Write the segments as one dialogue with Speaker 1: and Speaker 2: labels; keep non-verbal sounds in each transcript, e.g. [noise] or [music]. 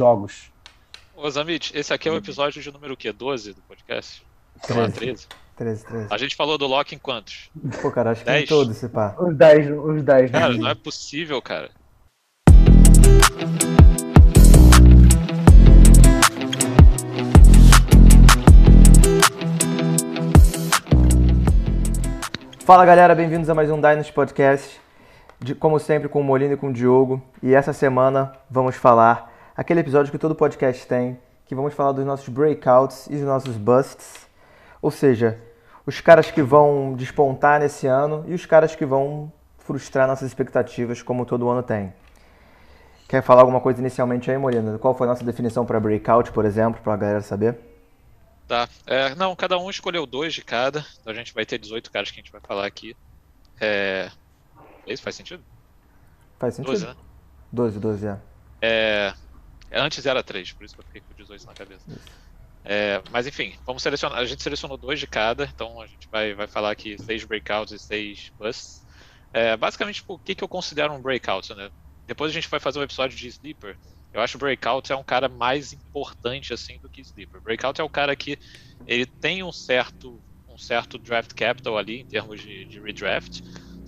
Speaker 1: jogos.
Speaker 2: Ô Zamit, esse aqui é o episódio de número o quê? 12 do podcast? Sei lá, 13.
Speaker 3: 13, 13.
Speaker 2: A gente falou do Loki em quantos?
Speaker 3: Pô, cara, acho que em
Speaker 2: Dez.
Speaker 3: todos, esse pá.
Speaker 1: Os 10, os 10.
Speaker 2: Cara, não é possível, cara.
Speaker 3: Fala galera, bem-vindos a mais um Dynasty Podcast. De- como sempre, com o Molino e com o Diogo. E essa semana vamos falar aquele episódio que todo podcast tem, que vamos falar dos nossos breakouts e dos nossos busts. Ou seja, os caras que vão despontar nesse ano e os caras que vão frustrar nossas expectativas, como todo ano tem. Quer falar alguma coisa inicialmente aí, Molino? Qual foi a nossa definição para breakout, por exemplo, para a galera saber?
Speaker 2: Tá. É, não, cada um escolheu dois de cada. Então a gente vai ter 18 caras que a gente vai falar aqui. É. Isso faz sentido?
Speaker 3: Faz sentido?
Speaker 2: 12, né?
Speaker 3: 12, 12, é.
Speaker 2: É, antes era 3, por isso que eu fiquei com 18 na cabeça. É, mas enfim, vamos selecionar. A gente selecionou dois de cada, então a gente vai, vai falar aqui seis breakouts e seis busts. É, basicamente, tipo, o que, que eu considero um breakout, né? Depois a gente vai fazer um episódio de Sleeper. Eu acho que Breakout é um cara mais importante assim do que Sleeper. Breakout é o cara que ele tem um certo, um certo draft capital ali em termos de, de redraft.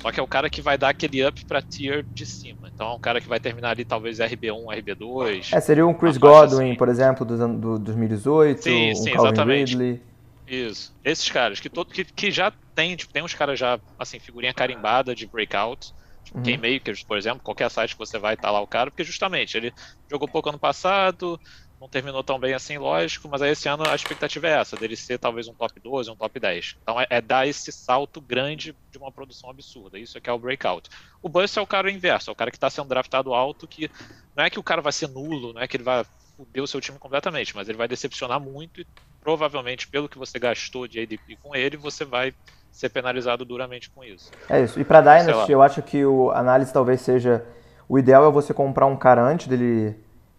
Speaker 2: Só que é o cara que vai dar aquele up pra tier de cima. Então é um cara que vai terminar ali talvez RB1, RB2.
Speaker 3: É, seria um Chris Godwin,
Speaker 2: assim.
Speaker 3: por exemplo, dos do 2018,
Speaker 2: Sim,
Speaker 3: um
Speaker 2: sim,
Speaker 3: Calvin
Speaker 2: exatamente.
Speaker 3: Ridley.
Speaker 2: Isso. Esses caras, que, todo, que, que já tem, tipo, tem uns caras já, assim, figurinha carimbada de breakout. Tipo,
Speaker 3: Uhum.
Speaker 2: Keymakers, por exemplo, qualquer site que você vai, tá lá o cara, porque justamente ele jogou pouco ano passado, não terminou tão bem assim, lógico, mas aí esse ano a expectativa é essa, dele ser talvez um top 12, um top 10. Então é, é dar esse salto grande de uma produção absurda. Isso é que é o breakout. O bust é o cara inverso, é o cara que tá sendo draftado alto, que não é que o cara vai ser nulo, não é que ele vai foder o seu time completamente, mas ele vai decepcionar muito e provavelmente pelo que você gastou de ADP com ele, você vai ser penalizado duramente com isso.
Speaker 3: É isso. E
Speaker 2: lá.
Speaker 3: Dynasty, eu acho que o análise talvez seja. O ideal é você comprar um cara antes dele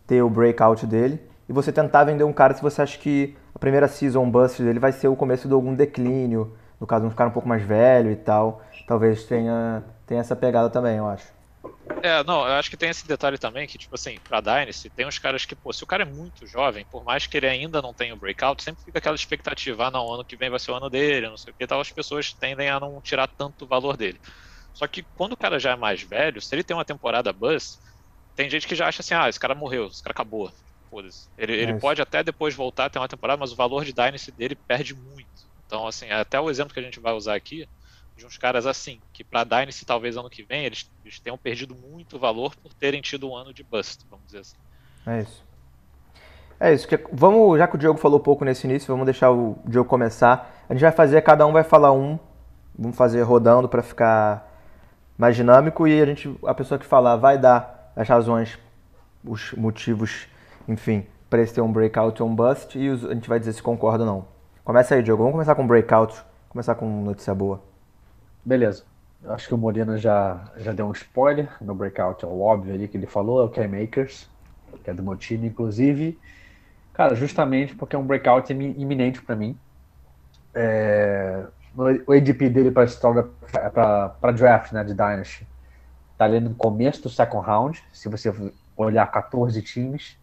Speaker 3: ter o breakout dele e você tentar vender um cara se você acha que a primeira season bust dele vai ser o começo de algum declínio, no caso, um cara um pouco mais velho e tal. Talvez tenha, tenha essa pegada também, eu acho.
Speaker 2: É, não, eu acho que tem esse detalhe também que, tipo assim, pra Dynasty, tem uns caras que, pô, se o cara é muito jovem, por mais que ele ainda não tenha o breakout, sempre fica aquela expectativa, ah, não, ano que vem vai ser o ano dele, não sei o que, tal, as pessoas tendem a não tirar tanto valor dele. Só que quando o cara já é mais velho, se ele tem uma temporada buzz, tem gente que já acha assim, ah, esse cara morreu, esse cara acabou. Foda-se. Ele, ele
Speaker 3: isso.
Speaker 2: pode até depois voltar ter uma temporada, mas o valor de Dynasty dele perde muito. Então, assim, até o exemplo que a gente vai usar aqui, de uns caras assim, que pra Dynasty talvez ano que vem eles, eles tenham perdido muito valor por terem tido um ano de bust, vamos dizer assim.
Speaker 3: É isso. É isso. Que, vamos, já que o Diogo falou pouco nesse início, vamos deixar o Diogo começar. A gente vai fazer, cada um vai falar um. Vamos fazer rodando pra ficar mais dinâmico e a gente, a pessoa que falar vai dar as razões, os motivos, enfim, pra esse ter um breakout ou um bust e a gente vai dizer se concorda ou não. Começa aí, Diogo. Vamos começar com breakout. Começar com notícia boa.
Speaker 1: Beleza. Acho que o Molina já, já deu um spoiler no breakout, é o óbvio ali que ele falou, é o K-Makers, que é do meu time, inclusive. Cara, justamente porque é um breakout imi- iminente pra mim. É, o ADP dele para para draft, né, de Dynasty, tá ali no começo do second round, se você olhar 14 times,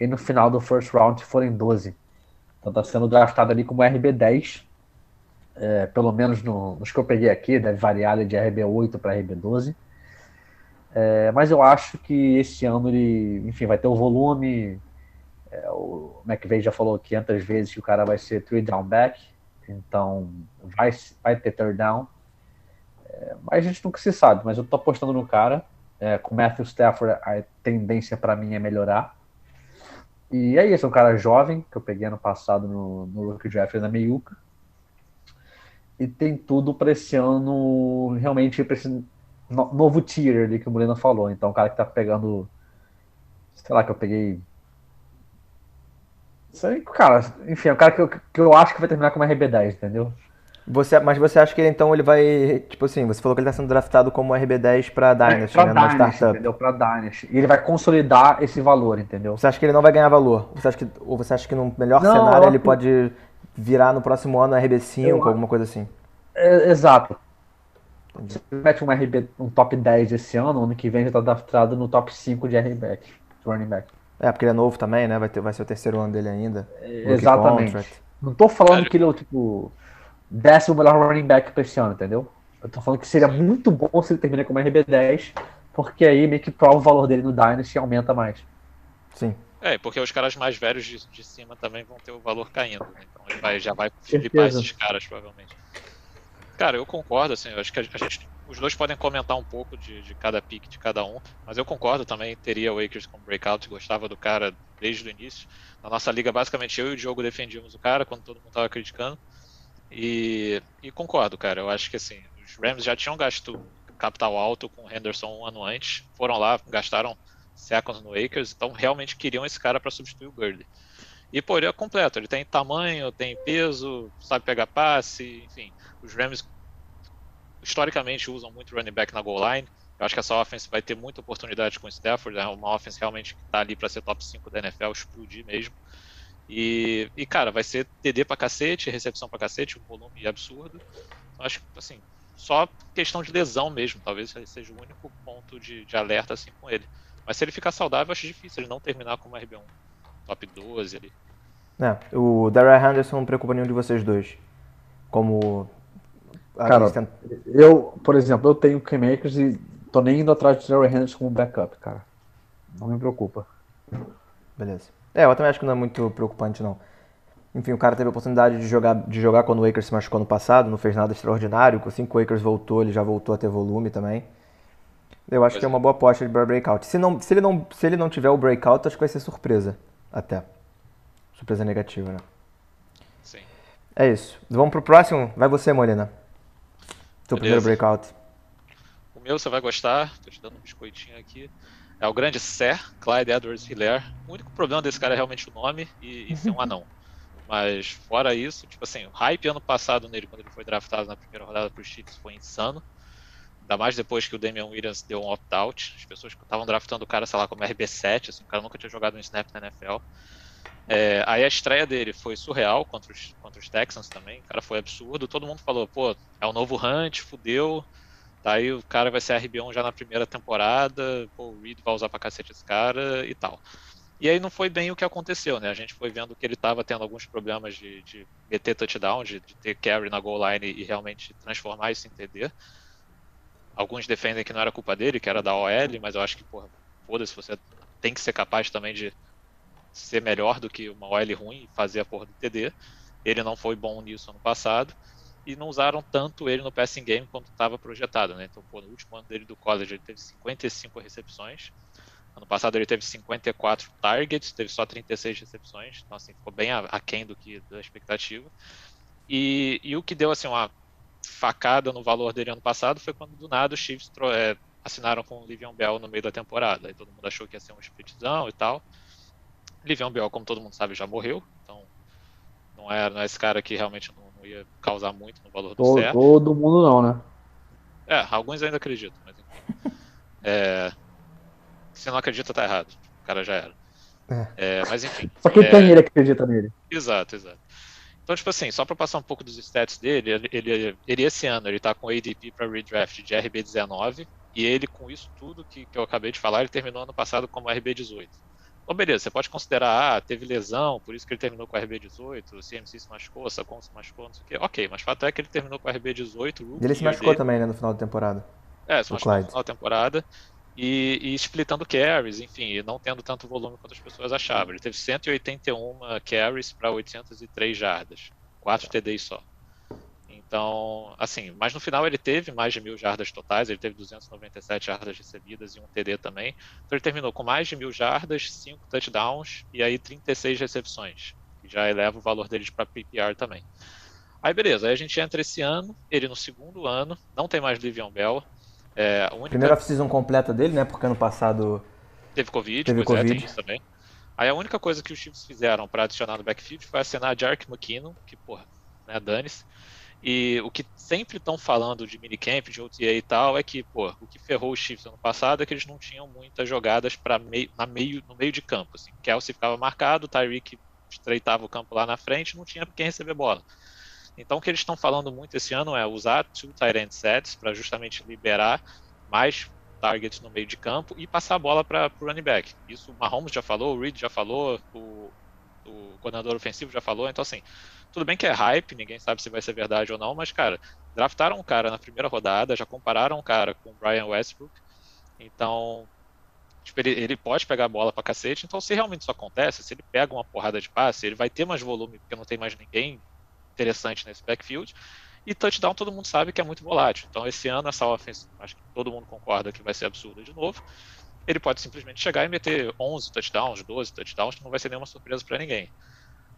Speaker 1: e no final do first round forem 12. Então tá sendo draftado ali como RB10, é, pelo menos no- nos que eu peguei aqui, deve variar de RB8 para RB12. É, mas eu acho que esse ano ele, enfim, vai ter o volume. é, o McVeigh já falou 500 vezes que o cara vai ser three down back, então vai, vai ter third down. É, mas a gente nunca se sabe, mas eu tô apostando no cara. É, com o Matthew Stafford, a tendência para mim é melhorar. E é isso, um cara jovem, que eu peguei ano passado no, no Rookie Draft na Meiuca e tem tudo para esse ano realmente para esse no- novo tier ali que o Molina falou. Então, o cara que tá pegando, sei lá, que eu peguei. Sei, cara, enfim, é o cara que eu, que eu acho que vai terminar como RB10, entendeu?
Speaker 3: Você, mas você acha que ele então ele vai. Tipo assim, você falou que ele tá sendo draftado como RB10 pra Dynasty,
Speaker 1: pra
Speaker 3: né?
Speaker 1: Dynasty,
Speaker 3: startup.
Speaker 1: entendeu? Pra Dynasty. E ele vai consolidar esse valor, entendeu?
Speaker 3: Você acha que ele não vai ganhar valor? Você acha que, ou você acha que no melhor
Speaker 1: Não,
Speaker 3: cenário ele
Speaker 1: acho-
Speaker 3: pode virar no próximo ano RB5,
Speaker 1: Eu-
Speaker 3: alguma coisa assim?
Speaker 1: É, exato. Você mete um RB, um top 10 esse ano, ano que vem já tá draftado no top 5 de RB de running back.
Speaker 3: É, porque ele é novo também, né? Vai, ter, vai ser o terceiro ano dele ainda.
Speaker 1: Exatamente. Contract. Não tô falando que ele é o tipo décimo melhor running back pra esse ano, entendeu? Eu tô falando que seria muito bom se ele termina como RB10, porque aí meio que prova o valor dele no Dynasty e aumenta mais.
Speaker 3: Sim.
Speaker 2: É, porque os caras mais velhos de, de cima também vão ter o valor caindo. Né? Então ele vai, já vai flipar esses caras, provavelmente. Cara, eu concordo, assim, eu acho que a, gente. Os dois podem comentar um pouco de, de cada pick de cada um, mas eu concordo também, teria o Akers como breakout, gostava do cara desde o início. Na nossa liga, basicamente, eu e o Diogo defendíamos o cara quando todo mundo tava criticando. E, e concordo, cara. Eu acho que assim, os Rams já tinham gasto capital alto com o Henderson um ano antes, foram lá, gastaram seconds no Akers, então realmente queriam esse cara para substituir o Gurley. E pô, ele é completo, ele tem tamanho, tem peso, sabe pegar passe, enfim. Os Rams historicamente usam muito running back na goal line. Eu acho que essa offense vai ter muita oportunidade com o Stafford, é uma offense realmente que está ali para ser top 5 da NFL, explodir mesmo. E, e, cara, vai ser TD pra cacete, recepção pra cacete, um volume absurdo. Então, acho que, assim, só questão de lesão mesmo, talvez seja o único ponto de, de alerta assim com ele. Mas se ele ficar saudável, acho difícil ele não terminar como RB1, top 12 ali.
Speaker 3: É, o Darrell Henderson não preocupa nenhum de vocês dois. Como.
Speaker 1: Cara, eu, por exemplo, eu tenho K-Makers e tô nem indo atrás de Darrell Henderson como backup, cara. Não me preocupa.
Speaker 3: Beleza. É, eu também acho que não é muito preocupante, não. Enfim, o cara teve a oportunidade de jogar, de jogar quando o Akers se machucou no passado, não fez nada extraordinário. Assim que o Akers voltou, ele já voltou a ter volume também. Eu acho pois que é uma boa aposta de breakout. Se, não, se, ele não, se ele não tiver o breakout, acho que vai ser surpresa. Até. Surpresa negativa, né?
Speaker 2: Sim.
Speaker 3: É isso. Vamos pro próximo. Vai você, Molina. Seu primeiro breakout.
Speaker 2: O meu você vai gostar. Tô te dando um biscoitinho aqui. É o grande Ser, Clyde Edwards Hilaire. O único problema desse cara é realmente o nome e, e ser um [laughs] anão. Mas fora isso, tipo assim, o hype ano passado nele, quando ele foi draftado na primeira rodada para os Chiefs, foi insano. Ainda mais depois que o Damian Williams deu um opt-out. As pessoas que estavam draftando o cara, sei lá, como RB7, assim, o cara nunca tinha jogado um snap na NFL. É, aí a estreia dele foi surreal contra os, contra os Texans também. O cara foi absurdo. Todo mundo falou, pô, é o novo Hunt, fudeu. Daí o cara vai ser RB1 já na primeira temporada, pô, o Reed vai usar pra cacete esse cara e tal. E aí não foi bem o que aconteceu, né? A gente foi vendo que ele estava tendo alguns problemas de, de meter touchdown, de, de, ter carry na goal line e realmente transformar isso em TD. Alguns defendem que não era culpa dele, que era da OL, mas eu acho que, porra, foda-se, você tem que ser capaz também de ser melhor do que uma OL ruim e fazer a porra do TD. Ele não foi bom nisso ano passado e não usaram tanto ele no passing game quanto estava projetado, né? Então, pô, no último ano dele do college ele teve 55 recepções. Ano passado ele teve 54 targets, teve só 36 recepções, então assim, ficou bem aquém do que da expectativa. E, e o que deu assim uma facada no valor dele ano passado foi quando do nada os Chiefs é, assinaram com o Livion Bell no meio da temporada. Aí todo mundo achou que ia ser um splitzão e tal. Livion Bell, como todo mundo sabe, já morreu, então não é, não é esse cara que realmente não ia causar muito no valor do todo, CR.
Speaker 1: Todo mundo não, né?
Speaker 2: É, alguns ainda acreditam, mas enfim. [laughs] é, se não acredita, tá errado. O cara já era. É. É, mas enfim.
Speaker 1: Só quem
Speaker 2: é,
Speaker 1: tem ele acredita nele.
Speaker 2: Exato, exato. Então, tipo assim, só para passar um pouco dos stats dele, ele, ele, ele, esse ano ele tá com ADP para redraft de RB19, e ele, com isso tudo que, que eu acabei de falar, ele terminou ano passado como RB18. Então, beleza, você pode considerar, ah, teve lesão, por isso que ele terminou com a RB18, o CMC se machucou, o Sacon se machucou, não sei o quê. Ok, mas o fato é que ele terminou com a RB18.
Speaker 3: Ele se machucou dele. também, né, no final da temporada.
Speaker 2: É, se machucou no final da temporada. E, e, splitando carries, enfim, e não tendo tanto volume quanto as pessoas achavam. Ele teve 181 carries para 803 jardas, 4 TDs só. Então, assim, mas no final ele teve mais de mil jardas totais, ele teve 297 jardas recebidas e um TD também. Então ele terminou com mais de mil jardas, 5 touchdowns e aí 36 recepções, que já eleva o valor deles para PPR também. Aí beleza, aí a gente entra esse ano, ele no segundo ano, não tem mais Livion Bell. É, única...
Speaker 3: Primeira off-season completa dele, né? Porque ano passado.
Speaker 2: Teve Covid,
Speaker 3: teve
Speaker 2: pois
Speaker 3: COVID.
Speaker 2: É, também. Aí a única coisa que os Chiefs fizeram para adicionar no backfield foi assinar a Jark McKinnon, que, porra, né, dane-se. E o que sempre estão falando de minicamp, de OTA e tal, é que, pô, o que ferrou os Chiefs ano passado é que eles não tinham muitas jogadas para meio, na meio, no meio de campo. Assim. Kelsey ficava marcado, Tyreek estreitava o campo lá na frente, não tinha quem receber bola. Então o que eles estão falando muito esse ano é usar two tight end sets para justamente liberar mais targets no meio de campo e passar a bola para o running back. Isso o Mahomes já falou, o Reed já falou, o, o coordenador ofensivo já falou. Então, assim, tudo bem que é hype, ninguém sabe se vai ser verdade ou não, mas, cara, draftaram um cara na primeira rodada, já compararam um cara com o Brian Westbrook. Então, tipo, ele, ele pode pegar a bola pra cacete. Então, se realmente isso acontece, se ele pega uma porrada de passe, ele vai ter mais volume, porque não tem mais ninguém interessante nesse backfield. E touchdown todo mundo sabe que é muito volátil. Então, esse ano, essa offense, acho que todo mundo concorda que vai ser absurda de novo. Ele pode simplesmente chegar e meter 11 touchdowns, 12 touchdowns, que não vai ser nenhuma surpresa para ninguém.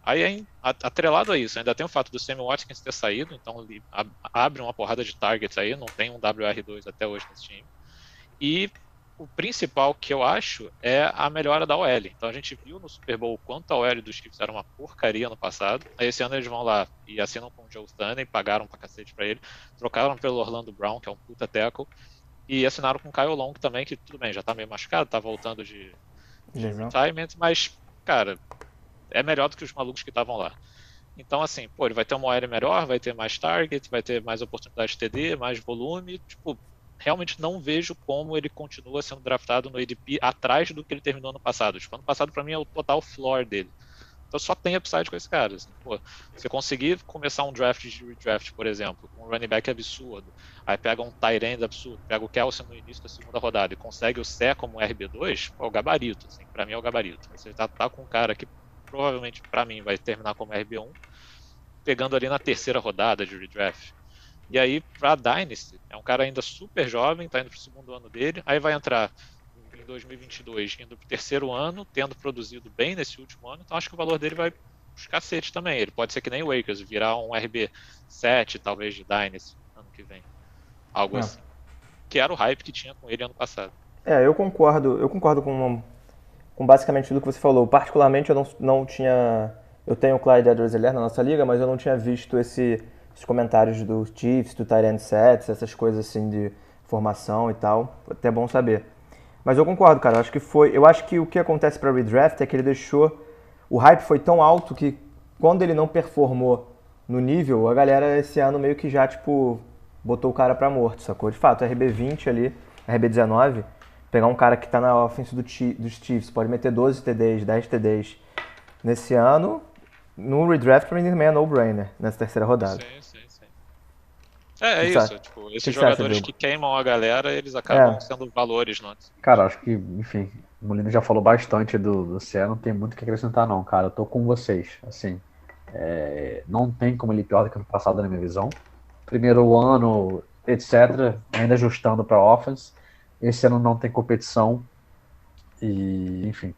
Speaker 2: Aí, atrelado a isso, ainda tem o fato do Sammy Watkins ter saído, então ele abre uma porrada de targets aí, não tem um WR2 até hoje nesse time. E o principal que eu acho é a melhora da OL. Então a gente viu no Super Bowl quanto a OL dos Chiefs era uma porcaria no passado. Aí esse ano eles vão lá e assinam com o Joe Stanley, pagaram pra cacete pra ele, trocaram pelo Orlando Brown, que é um puta tackle, e assinaram com o Kyle Long também, que tudo bem, já tá meio machucado, tá voltando de, de retirement, mas, cara, é melhor do que os malucos que estavam lá. Então, assim, pô, ele vai ter uma OL melhor, vai ter mais target, vai ter mais oportunidade de TD, mais volume. Tipo, realmente não vejo como ele continua sendo draftado no ADP atrás do que ele terminou no passado. Tipo, ano passado, para mim, é o total floor dele. Então só tem upside com esse cara. Assim. Pô, você conseguir começar um draft de redraft, por exemplo, com um running back absurdo, aí pega um tight end absurdo, pega o Kelsey no início da segunda rodada e consegue o Sé como RB2, é o gabarito. Assim, para mim é o gabarito. Você tá, tá com um cara que provavelmente para mim vai terminar como RB1, pegando ali na terceira rodada de redraft. E aí, para Dynasty, é um cara ainda super jovem, tá indo pro segundo ano dele, aí vai entrar 2022, indo pro terceiro ano, tendo produzido bem nesse último ano, então acho que o valor dele vai os cacete também. Ele pode ser que nem o Wakers, virar um RB7, talvez, de Dynasty ano que vem. Algo é. assim. Que era o hype que tinha com ele ano passado.
Speaker 3: É, eu concordo, eu concordo com com basicamente tudo que você falou. Particularmente, eu não, não tinha. Eu tenho o Clyde edwards na nossa liga, mas eu não tinha visto esse, esses comentários do Chiefs, do Tyrant Sets, essas coisas assim de formação e tal. Até bom saber. Mas eu concordo, cara. Acho que foi. Eu acho que o que acontece para redraft é que ele deixou. O hype foi tão alto que quando ele não performou no nível, a galera esse ano meio que já, tipo, botou o cara pra morto, sacou? De fato, RB20 ali, RB19 pegar um cara que está na offense do, dos Chiefs, pode meter 12 TDs, 10 TDs nesse ano, no redraft para mim também é no-brainer nessa terceira rodada.
Speaker 2: Sim, sim, É, é isso. Tipo, esses que jogadores acha, que queimam a galera, eles acabam é. sendo valores não?
Speaker 1: Cara, acho que, enfim, o Molina já falou bastante do, do Cé, não tem muito o que acrescentar não, cara. Eu tô com vocês, assim. É, não tem como ele pior do que ano passado na minha visão. Primeiro ano, etc., ainda ajustando para offense. Esse ano não tem competição. E, enfim.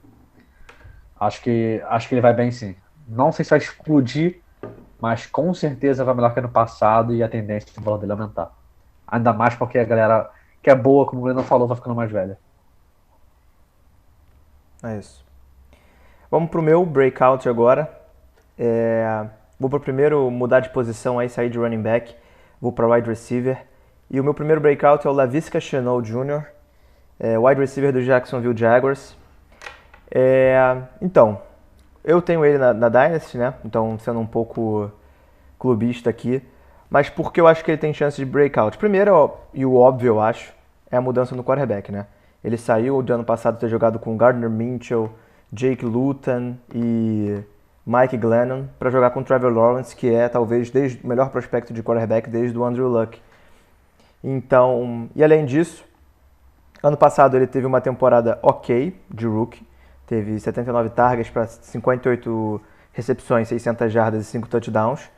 Speaker 1: Acho que, acho que ele vai bem sim. Não sei se vai explodir, mas com certeza vai melhor que ano passado e a tendência do valor dele aumentar. Ainda mais porque a galera que é boa, como o Leno falou, vai ficando mais velha.
Speaker 3: É isso. Vamos pro meu breakout agora. É... Vou pro primeiro mudar de posição aí, sair de running back. Vou para wide receiver. E o meu primeiro breakout é o Lavisca Chenault Jr., é, wide receiver do Jacksonville Jaguars. É, então, eu tenho ele na, na, Dynasty, né? Então, sendo um pouco clubista aqui. Mas porque eu acho que ele tem chance de breakout? Primeiro, e o óbvio, eu acho, é a mudança no quarterback, né? Ele saiu de ano passado ter jogado com Gardner Minchel, Jake Luton e Mike Glennon para jogar com Trevor Lawrence, que é talvez desde, o melhor prospecto de quarterback desde o Andrew Luck. Então, e além disso, ano passado ele teve uma temporada ok de rookie, teve 79 targets para 58 recepções, 600 jardas e 5 touchdowns.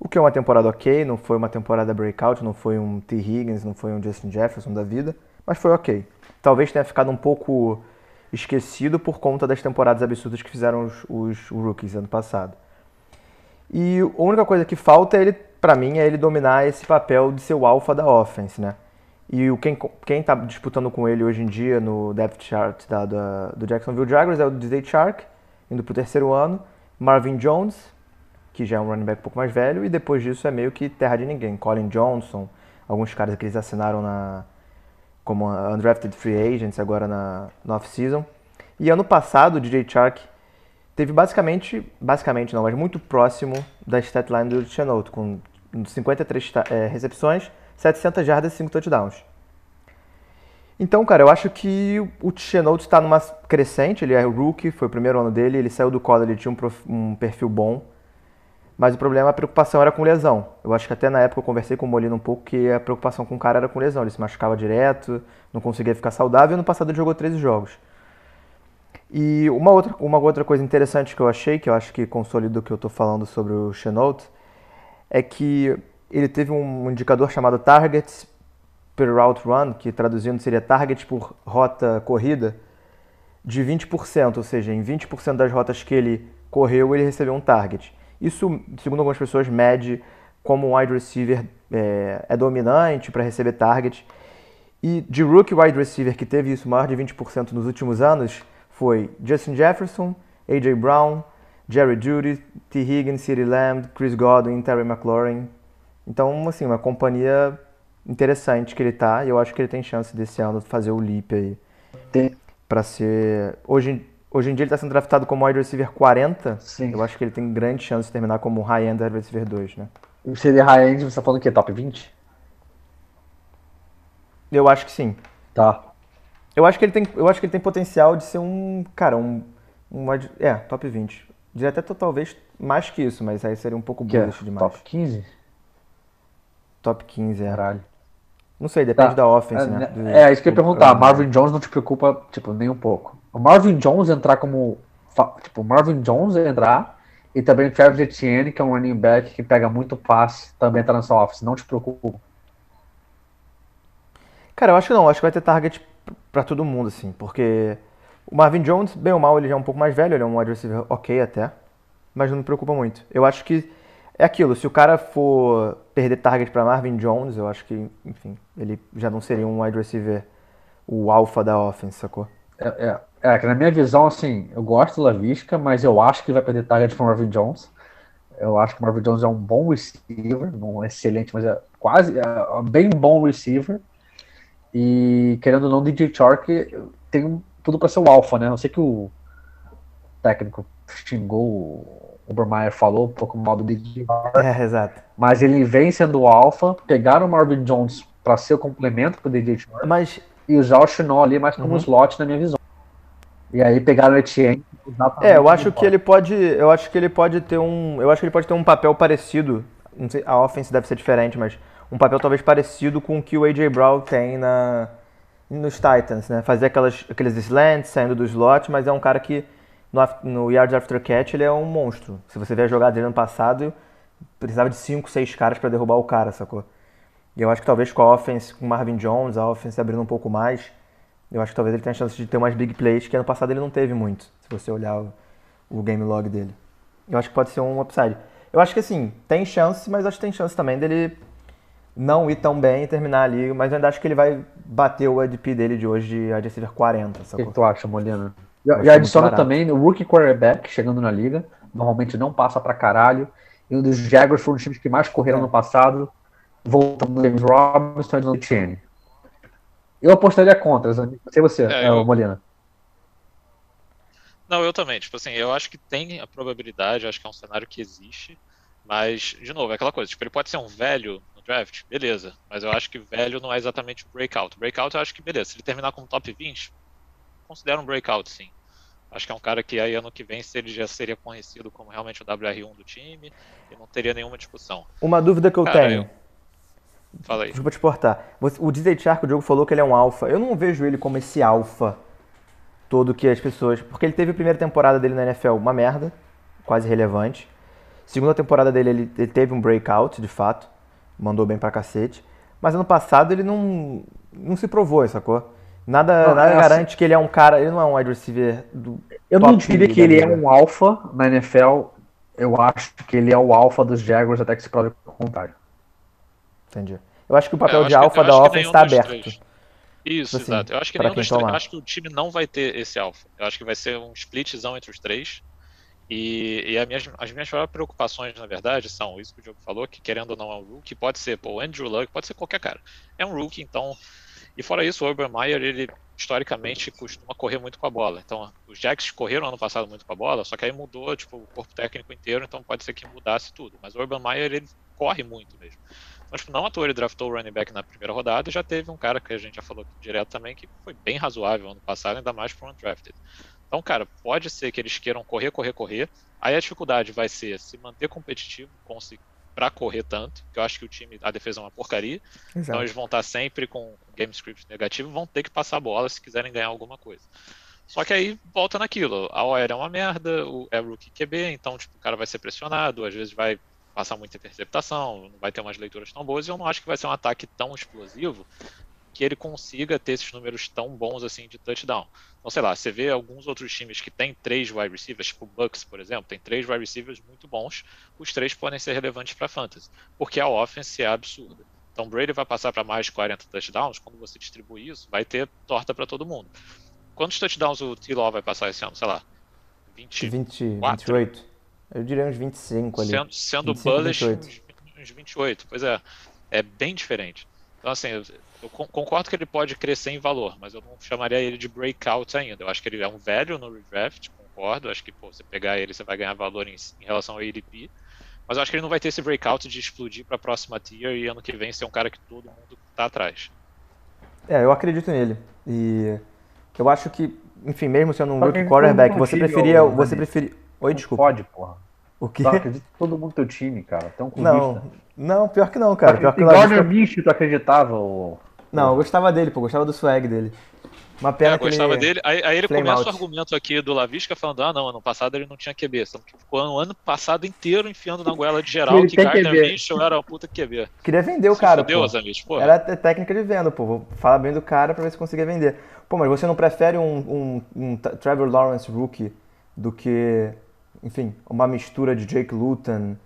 Speaker 3: O que é uma temporada ok, não foi uma temporada breakout, não foi um T. Higgins, não foi um Justin Jefferson da vida, mas foi ok. Talvez tenha ficado um pouco esquecido por conta das temporadas absurdas que fizeram os, os rookies ano passado. E a única coisa que falta é ele para mim, é ele dominar esse papel de ser o alfa da offense, né? E o, quem, quem tá disputando com ele hoje em dia no depth chart da, da do Jacksonville Jaguars é o DJ Shark, indo pro terceiro ano, Marvin Jones, que já é um running back um pouco mais velho, e depois disso é meio que terra de ninguém. Colin Johnson, alguns caras que eles assinaram na, como undrafted free agents agora na, na off-season. E ano passado o DJ Shark teve basicamente, basicamente não, mas muito próximo da statline do Chenault, com 53 é, recepções, 700 jardas e 5 touchdowns. Então, cara, eu acho que o Chenault está numa crescente, ele é rookie, foi o primeiro ano dele, ele saiu do college, ele tinha um, prof, um, perfil bom, mas o problema, a preocupação era com lesão. Eu acho que até na época eu conversei com o Molina um pouco que a preocupação com o cara era com lesão, ele se machucava direto, não conseguia ficar saudável, e no passado ele jogou 13 jogos. E uma outra, uma outra coisa interessante que eu achei, que eu acho que consolida o que eu estou falando sobre o Chenault, é que ele teve um indicador chamado Targets per route run, que traduzindo seria target por rota corrida, de 20%, ou seja, em 20% das rotas que ele correu, ele recebeu um target. Isso, segundo algumas pessoas, mede como um wide receiver é, é dominante para receber target. E de rookie wide receiver que teve isso maior de 20% nos últimos anos foi Justin Jefferson, A.J. Brown, Jerry Judy, T. Higgins, CeeDee Lamb, Chris Godwin, Terry McLaurin. Então, assim, uma companhia interessante que ele tá, e eu acho que ele tem chance desse ano de fazer o leap aí. Para ser. Hoje, hoje em dia ele está sendo draftado como wide receiver 40. Sim. Eu acho que ele tem grande chance de terminar como high-end wide receiver 2, né?
Speaker 1: E seria high-end, você tá falando o quê? Top 20?
Speaker 3: Eu acho que sim.
Speaker 1: Tá.
Speaker 3: Eu acho que ele tem, eu acho que ele tem potencial de ser um. Cara, um. um é, top 20. Diria até talvez mais que isso, mas aí seria um pouco bullish é? demais.
Speaker 1: Top 15?
Speaker 3: Top 15, é. Caralho. Não sei, depende tá. da offense, né?
Speaker 1: É, né? é, isso que eu ia perguntar. Marvin Jones não te preocupa, tipo, nem um pouco. O Marvin Jones entrar como. Tipo, o Marvin Jones entrar e também o Travis Etienne, que é um running back que pega muito passe, também tá nessa offense. Não te preocupa?
Speaker 3: Cara, eu acho que não. Eu acho que vai ter target para todo mundo, assim, porque o Marvin Jones, bem ou mal, ele já é um pouco mais velho, ele é um wide receiver ok até, mas não me preocupa muito. Eu acho que é aquilo, se o cara for perder target para Marvin Jones, eu acho que, enfim, ele já não seria um wide receiver o alfa da offense, sacou?
Speaker 1: É, é, é, que na minha visão, assim, eu gosto do Lavisca, mas eu acho que vai perder target para Marvin Jones. Eu acho que o Marvin Jones é um bom receiver, não excelente, mas é quase, é bem bom receiver. E querendo ou não, DJ Chark tem tudo para ser o alfa, né? Eu sei que o técnico xingou o Obermeyer falou um pouco mal do DJ Chark.
Speaker 3: É, exato.
Speaker 1: Mas ele vem sendo o alfa, pegaram o Marvin Jones para ser o complemento pro DJ Chark.
Speaker 3: Mas...
Speaker 1: E usar o Chinó ali mais como uhum. slot na minha visão. E aí pegaram o Etienne.
Speaker 3: É, eu acho que ele pode, eu acho que ele pode ter um, eu acho que ele pode ter um papel parecido. Não sei, a offense deve ser diferente, mas um papel talvez parecido com o que o AJ Brown tem na nos Titans, né? Fazer aquelas, aqueles slants saindo do slot, mas é um cara que no, no Yards After Catch ele é um monstro. Se você ver a jogada dele ano passado, precisava de 5, 6 caras para derrubar o cara, sacou? E eu acho que talvez com a offense, com o Marvin Jones, a offense abrindo um pouco mais, eu acho que talvez ele tenha a chance de ter umas big plays que ano passado ele não teve muito, se você olhar o, o game log dele. Eu acho que pode ser um upside. Eu acho que assim, tem chance, mas acho que tem chance também dele não ir tão bem e terminar ali, mas eu ainda acho que ele vai bater o ADP dele de hoje de ADP 40.
Speaker 1: O que, que, tu acha, Molina? E, e adiciona também o rookie quarterback chegando na liga, normalmente não passa pra caralho, e um dos Jaguars foi um dos times que mais correram é. no passado, voltando no James Robinson e no Etienne. Eu apostaria contra, sei você, é, eu... Molina.
Speaker 2: Não, eu também. Tipo assim, eu acho que tem a probabilidade, acho que é um cenário que existe. Mas, de novo, é aquela coisa, tipo, ele pode ser um velho draft, beleza. Mas eu acho que velho não é exatamente o breakout. Breakout eu acho que beleza. Se ele terminar como top 20, considera um breakout sim. Acho que é um cara que aí ano que vem se ele já seria conhecido como realmente o WR1 do time e não teria nenhuma discussão.
Speaker 3: Uma dúvida que eu cara, tenho. Eu...
Speaker 2: Fala aí.
Speaker 3: Desculpa te portar. O DJ Chark, o Diogo falou que ele é um alfa. Eu não vejo ele como esse alfa todo que as pessoas. Porque ele teve a primeira temporada dele na NFL uma merda, quase relevante. Segunda temporada dele, ele, ele teve um breakout, de fato mandou bem pra cacete. Mas ano passado ele não, não se provou, sacou? Nada, não, nada é garante assim, que ele é um cara. Ele não é um wide receiver do.
Speaker 1: Eu não diria que ele é um alfa na NFL. Eu acho que ele é o alfa dos Jaguars até que se prove o contrário.
Speaker 3: Entendi. Eu acho que o papel é, de alfa da offense está aberto.
Speaker 2: Três. Isso, assim, exato. Eu acho que nenhum dos três, eu acho que o time não vai ter esse alfa. Eu acho que vai ser um splitzão entre os três. E, e minhas, as minhas maiores preocupações, na verdade, são isso que o Diogo falou, que querendo ou não é um rookie, pode ser pô, o Andrew Luck, pode ser qualquer cara. É um rookie, então. E fora isso, o Urban Meyer, ele historicamente costuma correr muito com a bola. Então, os Jacks correram ano passado muito com a bola, só que aí mudou tipo, o corpo técnico inteiro, então pode ser que mudasse tudo. Mas o Urban Meyer, ele corre muito mesmo. Então, tipo, não à toa ele draftou o running back na primeira rodada e já teve um cara que a gente já falou direto também que foi bem razoável ano passado, ainda mais para um undrafted. Então, cara, pode ser que eles queiram correr, correr, correr. Aí a dificuldade vai ser se manter competitivo para correr tanto, que eu acho que o time, a defesa é uma porcaria. Exato. Então eles vão estar sempre com game script negativo, vão ter que passar a bola se quiserem ganhar alguma coisa. Só que aí volta naquilo, a OL é uma merda, o, é rookie QB, então tipo, o cara vai ser pressionado, às vezes vai passar muita interceptação, não vai ter umas leituras tão boas, e eu não acho que vai ser um ataque tão explosivo que ele consiga ter esses números tão bons assim de touchdown. Então, sei lá, você vê alguns outros times que tem três wide receivers, tipo o Bucks, por exemplo, tem três wide receivers muito bons, os três podem ser relevantes para fantasy, porque a offense é absurda. Então, Brady vai passar para mais de 40 touchdowns, quando você distribuir isso, vai ter torta para todo mundo. Quantos touchdowns o T-Law vai passar esse ano? Sei lá,
Speaker 3: 20, 20 28. Eu diria uns 25 ali.
Speaker 2: Sendo, sendo 25, bullish, 28. uns 28. Pois é, é bem diferente. Então, assim, eu, concordo que ele pode crescer em valor, mas eu não chamaria ele de breakout ainda. Eu acho que ele é um velho no redraft, concordo. Eu acho que, pô, você pegar ele, você vai ganhar valor em, em relação ao ADP. Mas eu acho que ele não vai ter esse breakout de explodir para a próxima tier e ano que vem ser um cara que todo mundo tá atrás.
Speaker 3: É, eu acredito nele. E eu acho que, enfim, mesmo sendo um rookie quarterback, você preferia. Você preferia. Oi, desculpa.
Speaker 1: Pode, porra. O acredita todo mundo teu time, cara. Um
Speaker 3: Não, não, pior que não, cara. Pior que
Speaker 1: o Gardner Minshew, tu acreditava? Ou...
Speaker 3: Não, eu gostava dele, pô. Gostava do swag dele. Uma pena é, que
Speaker 2: gostava
Speaker 3: ele...
Speaker 2: dele. Aí, aí ele começa out. o argumento aqui do Lavisca falando: ah, não, ano passado ele não tinha QB. Ficou o ano passado inteiro enfiando na goela de geral que, que Gardner Minshew era uma puta QB.
Speaker 3: Queria vender o cara. Fudeu, pô. Amigos, Era técnica de venda, pô. Vou falar bem do cara pra ver se conseguia vender. Pô, mas você não prefere um, um, um Trevor Lawrence rookie do que, enfim, uma mistura de Jake Luton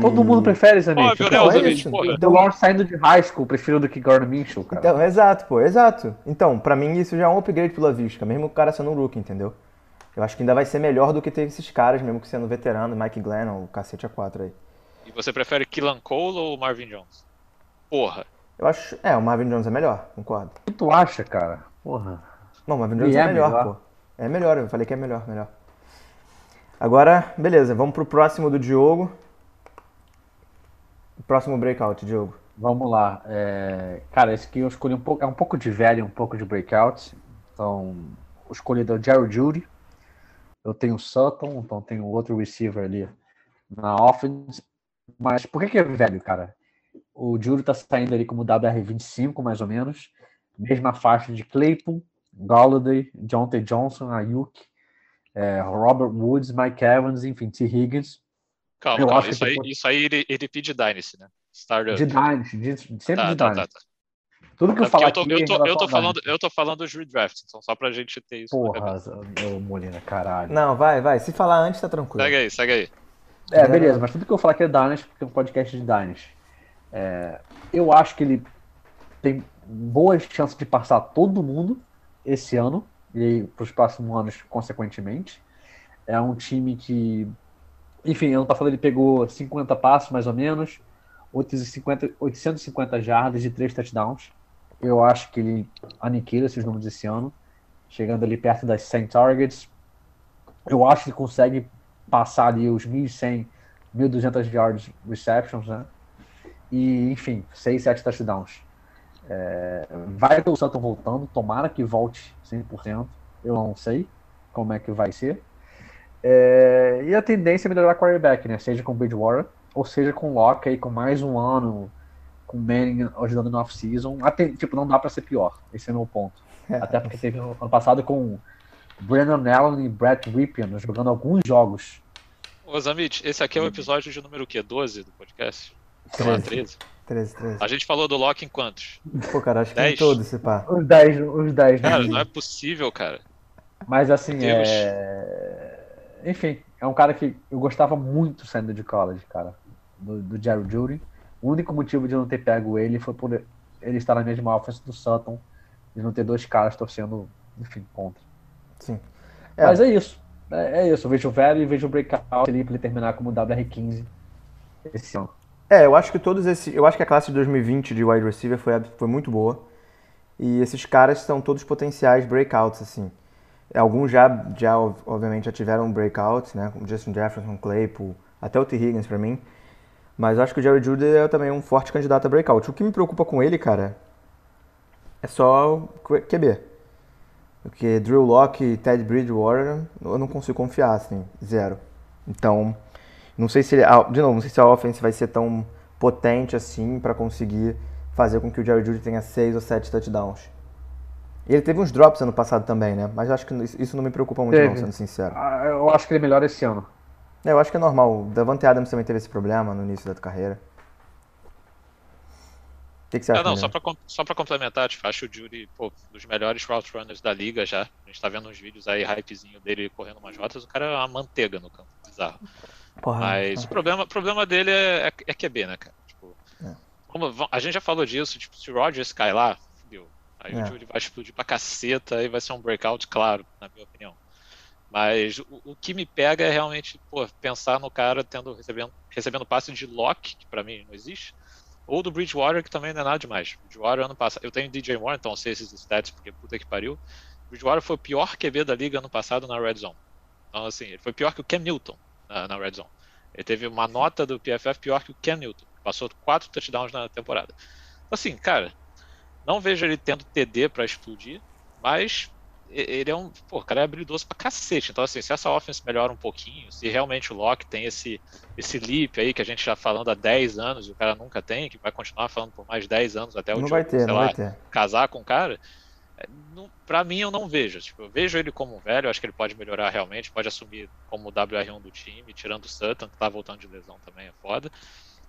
Speaker 1: Todo e... mundo prefere esse amigo. Óbvio, né, é isso. Então, o Lawrence saindo de high school, prefiro do que Gordon Minshew, cara.
Speaker 3: Então, exato, pô, exato. Então, pra mim isso já é um upgrade pela vista, mesmo o cara sendo um rookie, entendeu? Eu acho que ainda vai ser melhor do que ter esses caras, mesmo que sendo veterano, Mike Glenn ou o cacete A4 aí.
Speaker 2: E você prefere Killan Cole ou Marvin Jones? Porra.
Speaker 3: Eu acho. É, o Marvin Jones é melhor, concordo.
Speaker 1: O que tu acha, cara? Porra.
Speaker 3: Não, o Marvin Jones é, é, melhor, melhor, pô. É melhor, eu falei que é melhor, melhor. Agora, beleza, vamos pro próximo do Diogo. Próximo breakout, Diogo.
Speaker 1: Vamos lá. É... Cara, esse aqui eu escolhi um pouco. É um pouco de velho, um pouco de breakout. Então, eu escolhi o Jerry Judy. Eu tenho o Sutton, então tenho outro receiver ali na offense. Mas por que, que é velho, cara? O Judy tá saindo ali como WR25, mais ou menos. Mesma faixa de Claypool, Galladay, T. Johnson, Ayuk, é, Robert Woods, Mike Evans, enfim, T. Higgins.
Speaker 2: Calma, eu calma. Acho isso, aí, pode... isso aí ele, ele pede Dynasty, né?
Speaker 1: Startup. De Dynasty, de, sempre tá, de
Speaker 2: tá, Dynasty. Tá, tá.
Speaker 1: Tudo que eu é falar
Speaker 2: eu tô, aqui eu tô, eu tô falando, eu tô falando dos redrafts, então só pra gente ter isso.
Speaker 1: Porra, meu Molina, caralho.
Speaker 3: Não, vai, vai. Se falar antes, tá tranquilo.
Speaker 2: Segue aí, segue aí.
Speaker 1: É, beleza, mas tudo que eu falar aqui é Dynasty, porque é um podcast de Dynasty. É, eu acho que ele tem boas chances de passar todo mundo esse ano e para os próximos anos, consequentemente. É um time que enfim, ano passado ele pegou 50 passos, mais ou menos, 850, 850 jardas de 3 touchdowns. Eu acho que ele aniquila esses números esse ano, chegando ali perto das 100 targets. Eu acho que ele consegue passar ali os 1.100, 1.200 yards receptions, né? E, enfim, 6, 7 touchdowns. É, vai ter o Sutton voltando, tomara que volte 100%. Eu não sei como é que vai ser. É, e a tendência é melhorar quarterback, né? Seja com o Bridgewater, ou seja com o Locke aí com mais um ano, com o Manning ajudando no off-season. Tipo, não dá pra ser pior. Esse é o meu ponto. É. Até porque teve ano passado com Brandon Allen e Brett Ripien jogando alguns jogos.
Speaker 2: Ô Zamit, esse aqui é o episódio de número o quê? 12 do podcast? 13. 13.
Speaker 3: 13, 13.
Speaker 2: A gente falou do Locke em quantos?
Speaker 3: Pô, cara, acho que em todos, esse pá.
Speaker 1: Os 10, os 10.
Speaker 2: Cara, não é possível, cara.
Speaker 1: Mas assim, é enfim, é um cara que eu gostava muito saindo de college, cara, do, do Jerry Judy. O único motivo de não ter pego ele foi por ele estar na mesma offense do Sutton, de não ter dois caras torcendo, enfim, contra.
Speaker 3: Sim.
Speaker 1: É. Mas é isso. É, é, isso. Eu vejo o velho e vejo o breakout ali para ele terminar como WR15 esse ano.
Speaker 3: É, eu acho que todos esses. Eu acho que a classe de 2020 de wide receiver foi, foi muito boa. E esses caras são todos potenciais breakouts, assim. Alguns já, já obviamente, já tiveram breakouts, né? Como Justin Jefferson, Claypool, até o T. Higgins para mim. Mas acho que o Jerry Judy é também um forte candidato a breakout. O que me preocupa com ele, cara, é só QB. Porque Drew Locke e Ted Bridgewater eu não consigo confiar, assim, zero. Então, não sei se ele, de novo, não sei se a offense vai ser tão potente assim para conseguir fazer com que o Jerry Judy tenha seis ou sete touchdowns. E ele teve uns drops ano passado também, né? Mas eu acho que isso não me preocupa muito, teve. não, sendo sincero.
Speaker 1: Ah, eu acho que ele é melhor esse ano.
Speaker 3: É, eu acho que é normal. O Davante Adams também teve esse problema no início da carreira.
Speaker 2: O que, que você acha? não, só pra, só pra complementar, tipo, acho o Judy pô, dos melhores route runners da liga já. A gente tá vendo uns vídeos aí, hypezinho dele correndo umas rotas. O cara é uma manteiga no campo, bizarro. Porra, Mas o problema, problema dele é, é, é QB, né, cara? Tipo, é. como, a gente já falou disso, tipo, se o Rodgers cai lá, fudeu. Aí é. o Judy vai explodir pra caceta e vai ser um breakout, claro, na minha opinião. Mas o, o, que me pega é realmente pô, pensar no cara tendo recebendo, recebendo passe de lock, que para mim não existe, ou do Bridgewater, que também não é nada demais. Bridgewater ano passado, eu tenho DJ Moore, então sei esses stats porque puta que pariu. Bridgewater foi o pior QB da liga ano passado na Red Zone. Então assim, ele foi pior que o Cam Newton na, na Red Zone. Ele teve uma nota do PFF pior que o Cam Newton. Passou quatro touchdowns na temporada. Assim, cara, não vejo ele tendo TD para explodir, mas ele é um. Pô, o cara é habilidoso pra cacete. Então, assim, se essa offense melhora um pouquinho, se realmente o Locke tem esse, esse leap aí que a gente já falando há 10 anos e o cara nunca tem, que vai continuar falando por mais 10 anos até o
Speaker 3: não vai ter, não lá, vai ter.
Speaker 2: casar com o cara. Pra mim, eu não vejo. Tipo, eu vejo ele como um velho, acho que ele pode melhorar realmente, pode assumir como o WR1 do time, tirando o Sutton, que tá voltando de lesão também, é foda.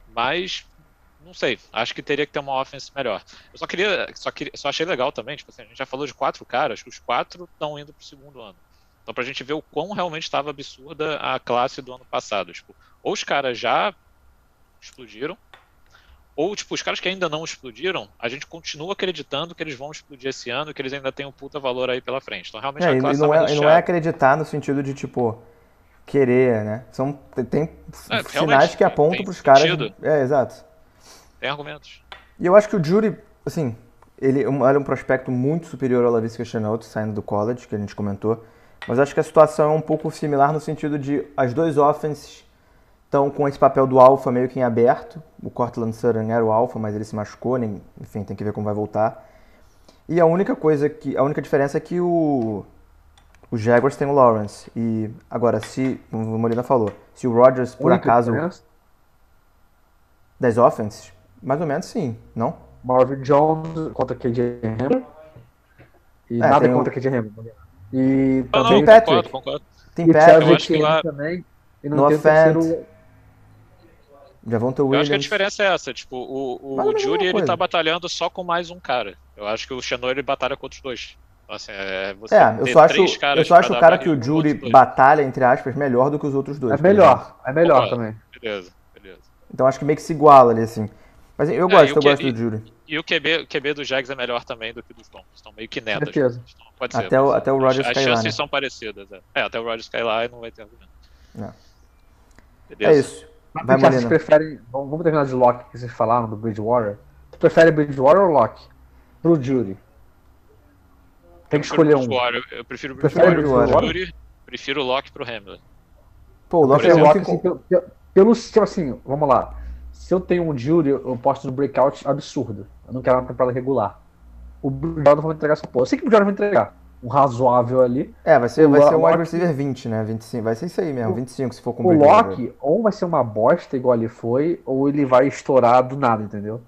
Speaker 2: Mas não sei, acho que teria que ter uma offense melhor. Eu só queria, só, queria, só achei legal também, tipo assim, a gente já falou de quatro caras, os quatro estão indo pro segundo ano. Então pra gente ver o quão realmente estava absurda a classe do ano passado. Tipo, ou os caras já explodiram, ou tipo, os caras que ainda não explodiram, a gente continua acreditando que eles vão explodir esse ano e que eles ainda têm um puta valor aí pela frente. Então realmente
Speaker 3: é,
Speaker 2: a classe
Speaker 3: e não, tá é, e não é acreditar no sentido de tipo querer, né? São tem é, sinais que apontam para os caras. É, exato.
Speaker 2: Tem argumentos.
Speaker 3: E eu acho que o Jury, assim, ele era um prospecto muito superior ao Lavisca Chenault, saindo do college, que a gente comentou. Mas acho que a situação é um pouco similar no sentido de as duas offenses estão com esse papel do alfa meio que em aberto. O Cortland Sutton era o alfa, mas ele se machucou, nem, enfim, tem que ver como vai voltar. E a única coisa que, a única diferença é que o o Jaguars tem o Lawrence. E agora, se, como o Molina falou, se o Rodgers por acaso diferença? das offenses, mais ou menos sim, não?
Speaker 1: Marvin Jones contra KJ Hammer. E é, nada contra o... KJ Hammer.
Speaker 2: E ah, também não, Patrick. Concordo, concordo.
Speaker 3: Tem Patrick.
Speaker 2: Lá...
Speaker 1: também. E não tem terceiro...
Speaker 3: Javonta Williams.
Speaker 2: Eu acho que a diferença é essa, tipo, o, o, o Jury ele tá batalhando só com mais um cara. Eu acho que o Xenon ele batalha com outros dois. Assim, é, você
Speaker 3: é eu só acho, eu só acho o cara que o Jury batalha, entre aspas, melhor do que os outros dois.
Speaker 1: É melhor, é melhor também.
Speaker 2: Beleza, beleza.
Speaker 3: Então acho que meio que se iguala ali, assim. Mas eu gosto, é, eu gosto do Jury.
Speaker 2: E o QB, o QB do Jags é melhor também do que do Broncos. Estão meio que netas.
Speaker 1: Certeza.
Speaker 2: Então, pode ser.
Speaker 3: Até o, até o Rodgers
Speaker 2: As chances né? são parecidas. É. é. até o Rodgers cair lá e não vai ter argumento.
Speaker 3: É, é isso.
Speaker 1: Vai, vocês preferem, vamos terminar de Loki que vocês falaram do Bridgewater. Tu prefere Bridgewater ou Loki? Pro Jury. Tem que escolher um.
Speaker 2: Eu prefiro o Bridgewater pro Jury. Prefiro o Loki pro Hamler.
Speaker 1: Pô, o Loki é Loki, assim, pelo, pelo, tipo assim, vamos lá se eu tenho um jury, eu posto no breakout absurdo. Eu não quero uma temporada regular. O Jordan vai entregar essa porra. Eu sei que o Jordan vai entregar. Um razoável ali.
Speaker 3: É, vai ser, vai ser um wide receiver 20, né? 25. Vai ser isso aí mesmo, 25 se for com
Speaker 1: o Loki, ou vai ser uma bosta igual ele foi, ou ele vai estourar do nada, entendeu?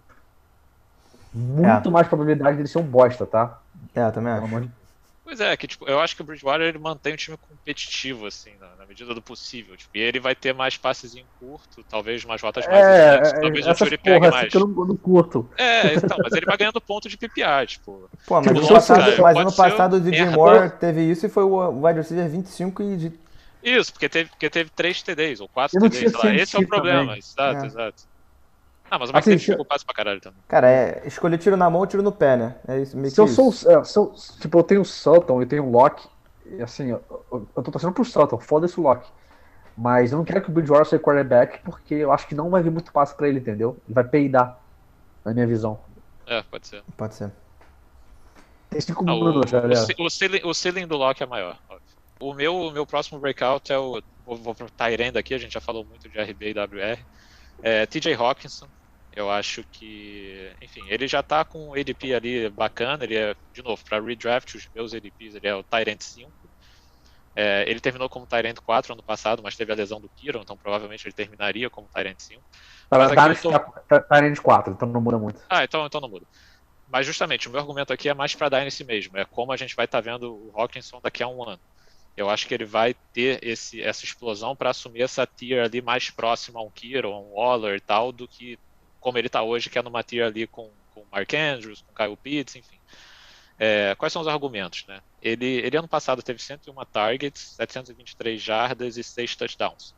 Speaker 1: Muito é. mais probabilidade dele ser um bosta, tá?
Speaker 3: É, eu também acho.
Speaker 2: Pois é, que tipo, eu acho que o Bridgewater ele mantém o time competitivo, assim, na, na medida do possível. Tipo, e ele vai ter mais passes em curto, talvez mais rotas mais
Speaker 1: é, é talvez o Jury pegue mais. Eu não, curto.
Speaker 2: É, então, mas ele vai ganhando ponto de PPA, tipo.
Speaker 3: Pô, mas, tipo, passado, cara, mas ano passado o DJ Moore teve isso e foi o wide receiver 25 e de.
Speaker 2: Isso, porque teve, porque teve 3 TDs, ou 4 TDs. Esse é o problema, também. exato, é. exato. Ah, mas o Mike assim, Davis pra caralho também.
Speaker 3: Cara, é escolher tiro na mão ou tiro no pé, né? É isso,
Speaker 1: meio se eu sou. É, se eu, tipo, eu tenho o Sutton e tenho o Loki. E assim, eu, eu, eu tô torcendo pro Sutton, foda-se o Loki. Mas eu não quero que o Bridgewater seja quarterback, porque eu acho que não vai vir muito passo pra ele, entendeu? Ele vai peidar, na minha visão.
Speaker 2: É, pode ser.
Speaker 3: Pode ser.
Speaker 1: Tem cinco ah, minutos, o, galera.
Speaker 2: O, ceiling, o ceiling do Loki é maior, óbvio. O meu, o meu próximo breakout é o. Vou, vou pro Tyrande aqui, a gente já falou muito de RB e WR. É, TJ Hawkinson, eu acho que, enfim, ele já tá com o ADP ali bacana, ele é, de novo, para redraft os meus ADPs, ele é o Tyrant 5. É, ele terminou como Tyrant 4 ano passado, mas teve a lesão do Kiro, então provavelmente ele terminaria como Tyrant 5.
Speaker 1: Para dar tô... Tyrant 4, então não muda muito.
Speaker 2: Ah, então, então não muda. Mas justamente, o meu argumento aqui é mais para Dynasty mesmo, é como a gente vai estar tá vendo o Hawkinson daqui a um ano. Eu acho que ele vai ter esse, essa explosão para assumir essa tier ali mais próxima a um Kiro, a um Waller e tal, do que como ele está hoje, que é numa tier ali com, com Mark Andrews, com Kyle Pitts, enfim. É, quais são os argumentos? Né? Ele, ele ano passado teve 101 targets, 723 jardas e 6 touchdowns.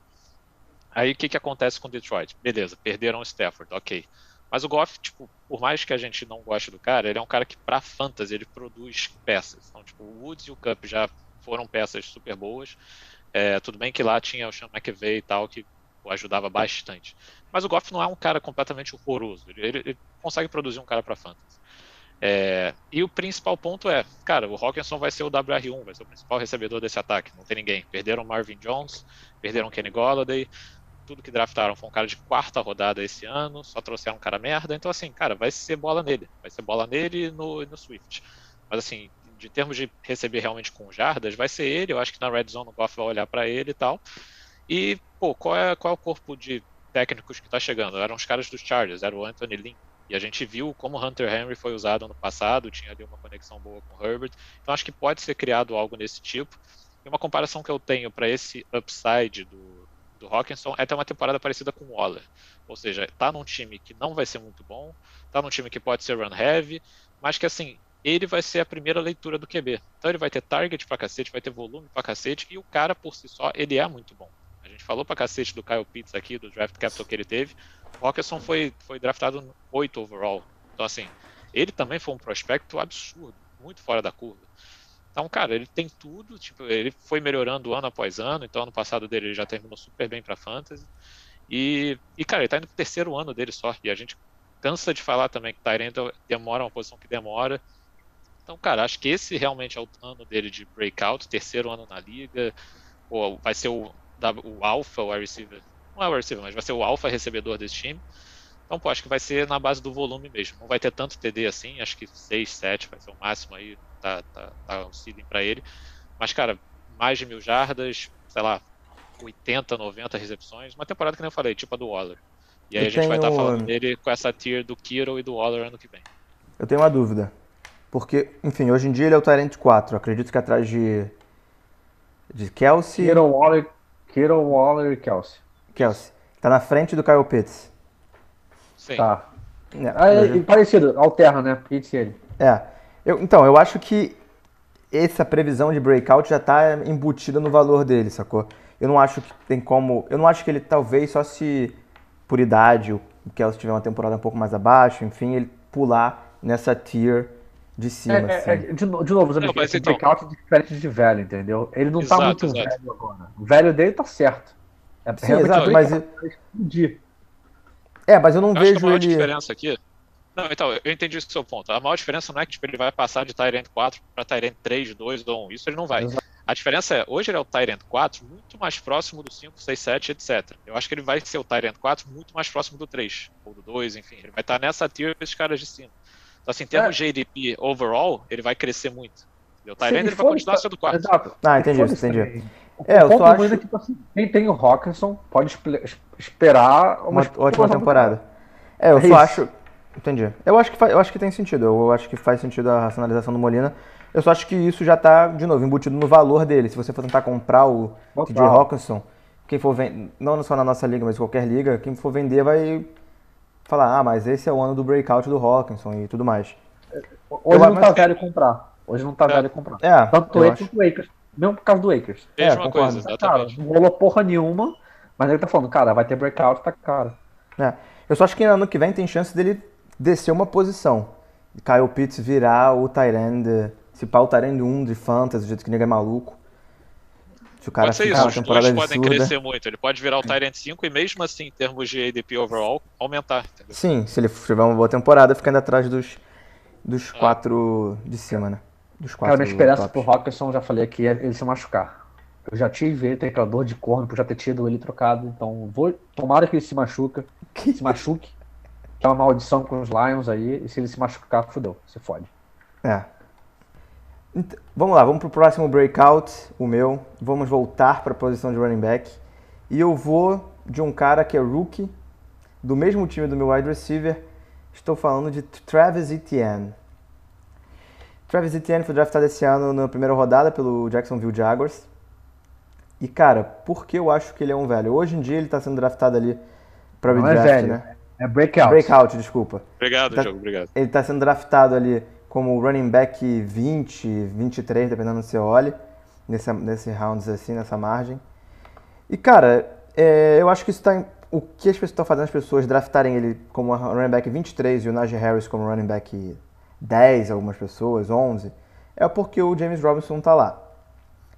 Speaker 2: Aí o que, que acontece com Detroit? Beleza, perderam o Stafford, ok. Mas o Goff, tipo, por mais que a gente não goste do cara, ele é um cara que, para fantasy, ele produz peças. Então, tipo, o Woods e o Cup já foram peças super boas. É, tudo bem que lá tinha o Sean McVay e tal, que o ajudava bastante. Mas o Goff não é um cara completamente horroroso. Ele, ele, ele consegue produzir um cara para fantasy. É, e o principal ponto é, cara, o Hawkinson vai ser o WR1, vai ser o principal recebedor desse ataque. Não tem ninguém. Perderam Marvin Jones, perderam Kenny Golladay, tudo que draftaram foi um cara de quarta rodada esse ano, só trouxeram um cara merda. Então, assim, cara, vai ser bola nele. Vai ser bola nele e no, no Swift. Mas, assim, de termos de receber realmente com jardas, vai ser ele. Eu acho que na red zone o Goff vai olhar para ele e tal. E, pô, qual é, qual é o corpo de técnicos que está chegando? Eram os caras dos Chargers, era o Anthony Lynn. E a gente viu como Hunter Henry foi usado ano passado, tinha ali uma conexão boa com Herbert. Então acho que pode ser criado algo nesse tipo. E uma comparação que eu tenho para esse upside do, do Hawkinson é ter uma temporada parecida com o Waller. Ou seja, tá num time que não vai ser muito bom, tá num time que pode ser run heavy, mas que assim, ele vai ser a primeira leitura do QB. Então ele vai ter target pra cacete, vai ter volume pra cacete, e o cara por si só, ele é muito bom. Gente falou pra cacete do Kyle Pitts aqui, do draft capital que ele teve. O Rockerson foi, foi draftado 8 overall. Então, assim, ele também foi um prospecto absurdo, muito fora da curva. Então, cara, ele tem tudo, tipo, ele foi melhorando ano após ano, então ano passado dele ele já terminou super bem para fantasy. E, e, cara, ele tá indo pro terceiro ano dele só, e a gente cansa de falar também que Tyrant demora uma posição que demora. Então, cara, acho que esse realmente é o ano dele de breakout, terceiro ano na liga, ou vai ser o o alpha wide receiver. Não é o wide receiver, mas vai ser o alpha recebedor desse time. Então, pô, acho que vai ser na base do volume mesmo. Não vai ter tanto TD assim, acho que 6, 7 vai ser o máximo aí, tá, tá, tá o ceiling pra ele. Mas, cara, mais de mil jardas, sei lá, 80, 90 recepções. Uma temporada que nem eu falei, tipo a do Waller. E aí eu a gente vai estar tá falando dele com essa tier do Kiro e do Waller ano que vem.
Speaker 3: Eu tenho uma dúvida. Porque, enfim, hoje em dia ele é o Tyrant 4. Acredito que atrás de. De Kelsey.
Speaker 1: Kiro Waller Kittle, Waller e Kelsey.
Speaker 3: Kelsey. Tá na frente do Kyle Pitts.
Speaker 1: Sim. Tá. É, ah, é, parecido, alterna, né? Pitts e ele.
Speaker 3: É. Eu, então, eu acho que essa previsão de breakout já tá embutida no valor dele, sacou? Eu não acho que tem como. Eu não acho que ele talvez só se por idade, o Kelsey tiver uma temporada um pouco mais abaixo, enfim, ele pular nessa tier de cima. É, é assim.
Speaker 1: é, de, de novo, não, mas então... breakout é diferente de velho, entendeu? Ele não tá exato, tá muito exato. velho agora. O velho dele tá certo.
Speaker 3: É Sim, exato, mas. Explodir. É, mas eu não eu vejo
Speaker 2: acho que a maior
Speaker 3: ele.
Speaker 2: diferença aqui. Não, então, eu entendi o seu ponto. A maior diferença não é que tipo, ele vai passar de Tyrant 4 para Tyrant 3, 2 ou 1. Isso ele não vai. Exato. A diferença é, hoje ele é o Tyrant 4 muito mais próximo do 5, 6, 7, etc. Eu acho que ele vai ser o Tyrant 4 muito mais próximo do 3, ou do 2, enfim. Ele vai estar nessa tier esses caras de cima. Então, assim, em termos é. ADP overall, ele vai crescer muito. O Tyrande ele vai continuar sendo quarto. Exato.
Speaker 3: Ah, entendi, entendi. É, eu só acho...
Speaker 1: É que, tipo assim, quem tem o Hawkinson pode esperar
Speaker 3: uma, uma ótima temporada. É, eu é só isso. acho... Entendi. Eu acho, que faz, eu acho que tem sentido. Eu acho que faz sentido a racionalização do Molina. Eu só acho que isso já está, de novo, embutido no valor dele. Se você for tentar comprar o TJ Hawkinson, quem for vender, não só na nossa liga, mas qualquer liga, quem for vender vai falar, ah, mas esse é o ano do breakout do Hawkinson e tudo mais.
Speaker 1: Hoje eu, não tá velho comprar. Hoje não tá é. velho comprar.
Speaker 3: É,
Speaker 1: Tanto ele quanto o Akers. Mesmo por causa do Akers.
Speaker 2: É, uma coisa, exatamente. Cara,
Speaker 1: não rolou porra nenhuma, mas ele tá falando, cara, vai ter breakout, tá caro.
Speaker 3: É. Eu só acho que ano que vem tem chance dele descer uma posição. Kyle Pitts virar o Tyrande, se pá o Tyrande 1 de Fantasy, do jeito que ninguém é maluco.
Speaker 2: Se o cara pode ser isso, os dois absurda. podem crescer muito. Ele pode virar o Tyrant 5 e mesmo assim, em termos de ADP overall, aumentar. Entendeu?
Speaker 3: Sim, se ele tiver uma boa temporada, ficando atrás dos, dos ah. quatro de cima, né? Dos
Speaker 1: quatro. Cara, minha esperança tops. pro Rockerson, já falei aqui, é ele se machucar. Eu já tive ele, tem aquela dor de corno por já ter tido ele trocado. Então, vou. Tomara que ele se machuca. Que se machuque. Que é uma maldição com os Lions aí. E se ele se machucar, fudeu. Você fode.
Speaker 3: É. Então, vamos lá, vamos pro próximo breakout, o meu. Vamos voltar para a posição de running back. E eu vou de um cara que é rookie, do mesmo time do meu wide receiver. Estou falando de Travis Etienne. Travis Etienne foi draftado esse ano na primeira rodada pelo Jacksonville Jaguars. E, cara, por que eu acho que ele é um velho? Hoje em dia ele está sendo draftado ali para
Speaker 1: Não
Speaker 3: redraft,
Speaker 1: é velho,
Speaker 3: né?
Speaker 1: é breakout.
Speaker 3: Breakout, desculpa.
Speaker 2: Obrigado,
Speaker 3: Tá-
Speaker 2: Diogo, obrigado.
Speaker 3: Ele está sendo draftado ali como running back 20, 23, dependendo do você olhe, nesse, nesse rounds assim, nessa margem. E, cara, é, eu acho que isso tá. O que as pessoas estão fazendo as pessoas draftarem ele como running back 23 e o Najee Harris como running back 10, algumas pessoas, 11, é porque o James Robinson tá lá.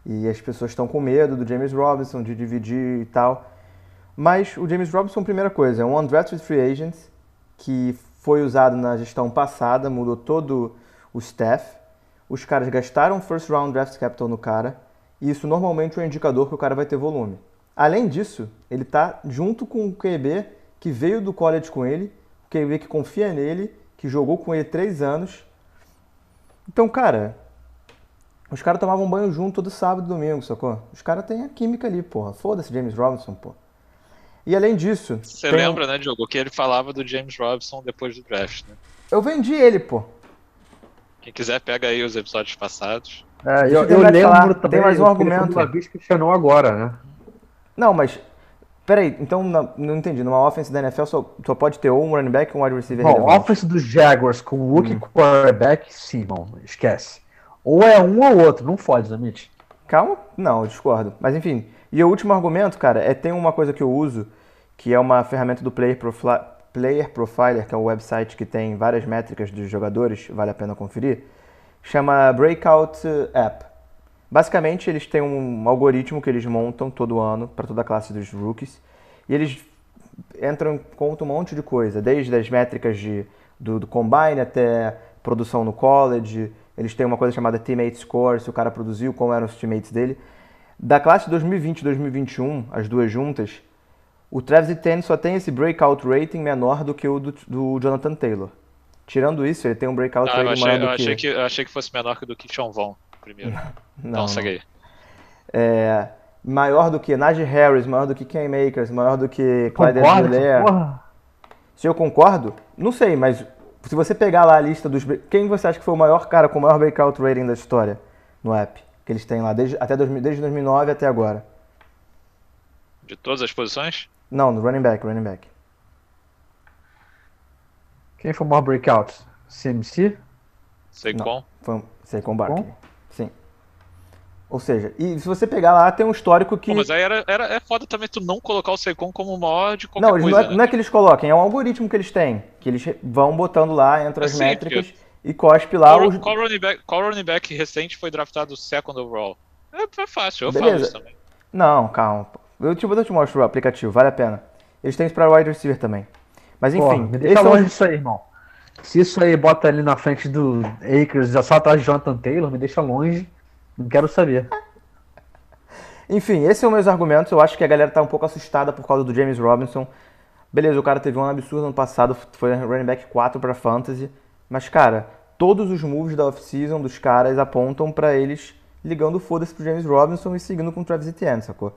Speaker 3: E as pessoas estão com medo do James Robinson, de dividir e tal. Mas o James Robinson, primeira coisa, é um undrafted free agent que foi usado na gestão passada, mudou todo o staff. Os caras gastaram first round draft capital no cara, e isso normalmente é um indicador que o cara vai ter volume. Além disso, ele tá junto com o QB que veio do college com ele, o QB que confia nele, que jogou com ele três anos. Então, cara, os caras tomavam banho junto todo sábado e domingo, sacou? Os caras têm a química ali, porra. Foda-se James Robinson, porra. E além disso.
Speaker 2: Você
Speaker 3: tem
Speaker 2: lembra, né, Diogo, que ele falava do James Robinson depois do draft, né?
Speaker 3: Eu vendi ele, pô.
Speaker 2: Quem quiser, pega aí os episódios passados.
Speaker 1: É,
Speaker 3: eu
Speaker 1: eu, lembro
Speaker 3: falar.
Speaker 1: também.
Speaker 3: Tem mais um
Speaker 1: o
Speaker 3: argumento.
Speaker 1: Davis questionou agora, né?
Speaker 3: Não, mas. Peraí, então na- não entendi. Numa offense da NFL só, só pode ter ou um running back ou um wide receiver
Speaker 1: Bom,
Speaker 3: relevante.
Speaker 1: offense dos Jaguars com
Speaker 3: Hum.
Speaker 1: rookie quarterback, sim, irmão, esquece. Ou é um ou outro, não fode, Zamit.
Speaker 3: Calma, não, eu discordo. Mas enfim. E o último argumento, cara, é tem uma coisa que eu uso, que é uma ferramenta do Player, Profli- Player Profiler, que é um website que tem várias métricas dos jogadores, vale a pena conferir. Chama Breakout App. Basicamente, eles têm um algoritmo que eles montam todo ano para toda a classe dos rookies. E eles entram em conta um monte de coisa, desde as métricas de, do, do combine até produção no college. Eles têm uma coisa chamada Teammate Score, se o cara produziu, como eram os teammates dele. Da classe 2020 e 2021, as duas juntas, o Travis Etienne só tem esse breakout rating menor do que o do, do Jonathan Taylor. Tirando isso, ele tem um breakout
Speaker 2: Ah, eu
Speaker 3: rating
Speaker 2: achei,
Speaker 3: maior
Speaker 2: eu,
Speaker 3: do que...
Speaker 2: achei que, eu achei que fosse menor que do que Sean Vaughn primeiro. [laughs]
Speaker 3: Não,
Speaker 2: Então,
Speaker 3: não.
Speaker 2: segue aí.
Speaker 3: É, maior do que Najee Harris, maior do que Ken Makers, maior do que Clyde.
Speaker 1: Porra.
Speaker 3: Se eu concordo, não sei, mas se você pegar lá a lista dos. Quem você acha que foi o maior cara com o maior breakout rating da história no app? Que eles têm lá, desde, até 2000 desde 2009 até agora.
Speaker 2: De todas as posições?
Speaker 3: Não, no running back, running back.
Speaker 1: Quem foi o maior breakout? CMC?
Speaker 3: Foi um Saquon Barkley. Sim. Ou seja, e se você pegar lá, tem um histórico que.
Speaker 2: Pô, mas aí era, era, é foda também tu não colocar o Saquon como maior de qualquer
Speaker 3: Não,
Speaker 2: coisa,
Speaker 3: não, é,
Speaker 2: né?
Speaker 3: não é que eles coloquem, é um algoritmo que eles têm. Que eles vão botando lá entre as
Speaker 2: Sim,
Speaker 3: métricas e cospe lá
Speaker 2: Qual,
Speaker 3: os.
Speaker 2: qual, running back, qual running back recente foi draftado second overall? É, é fácil, eu falo
Speaker 3: Beleza.
Speaker 2: isso também.
Speaker 3: Não, calma. Eu te, eu te mostro o aplicativo, vale a pena. Eles têm isso para wide receiver também. Mas enfim,
Speaker 1: Porra, me deixa
Speaker 3: é
Speaker 1: longe disso aí, irmão. Se isso aí bota ali na frente do Akers, já só atrás de Jonathan Taylor, me deixa longe. Não quero saber. [laughs]
Speaker 3: Enfim, esses são meus argumentos. Eu acho que a galera tá um pouco assustada por causa do James Robinson. Beleza, o cara teve um absurdo ano passado, foi running back 4 para fantasy. Mas, cara, todos os moves da off-season dos caras apontam para eles ligando foda-se pro James Robinson e seguindo com o Travis Etienne, sacou?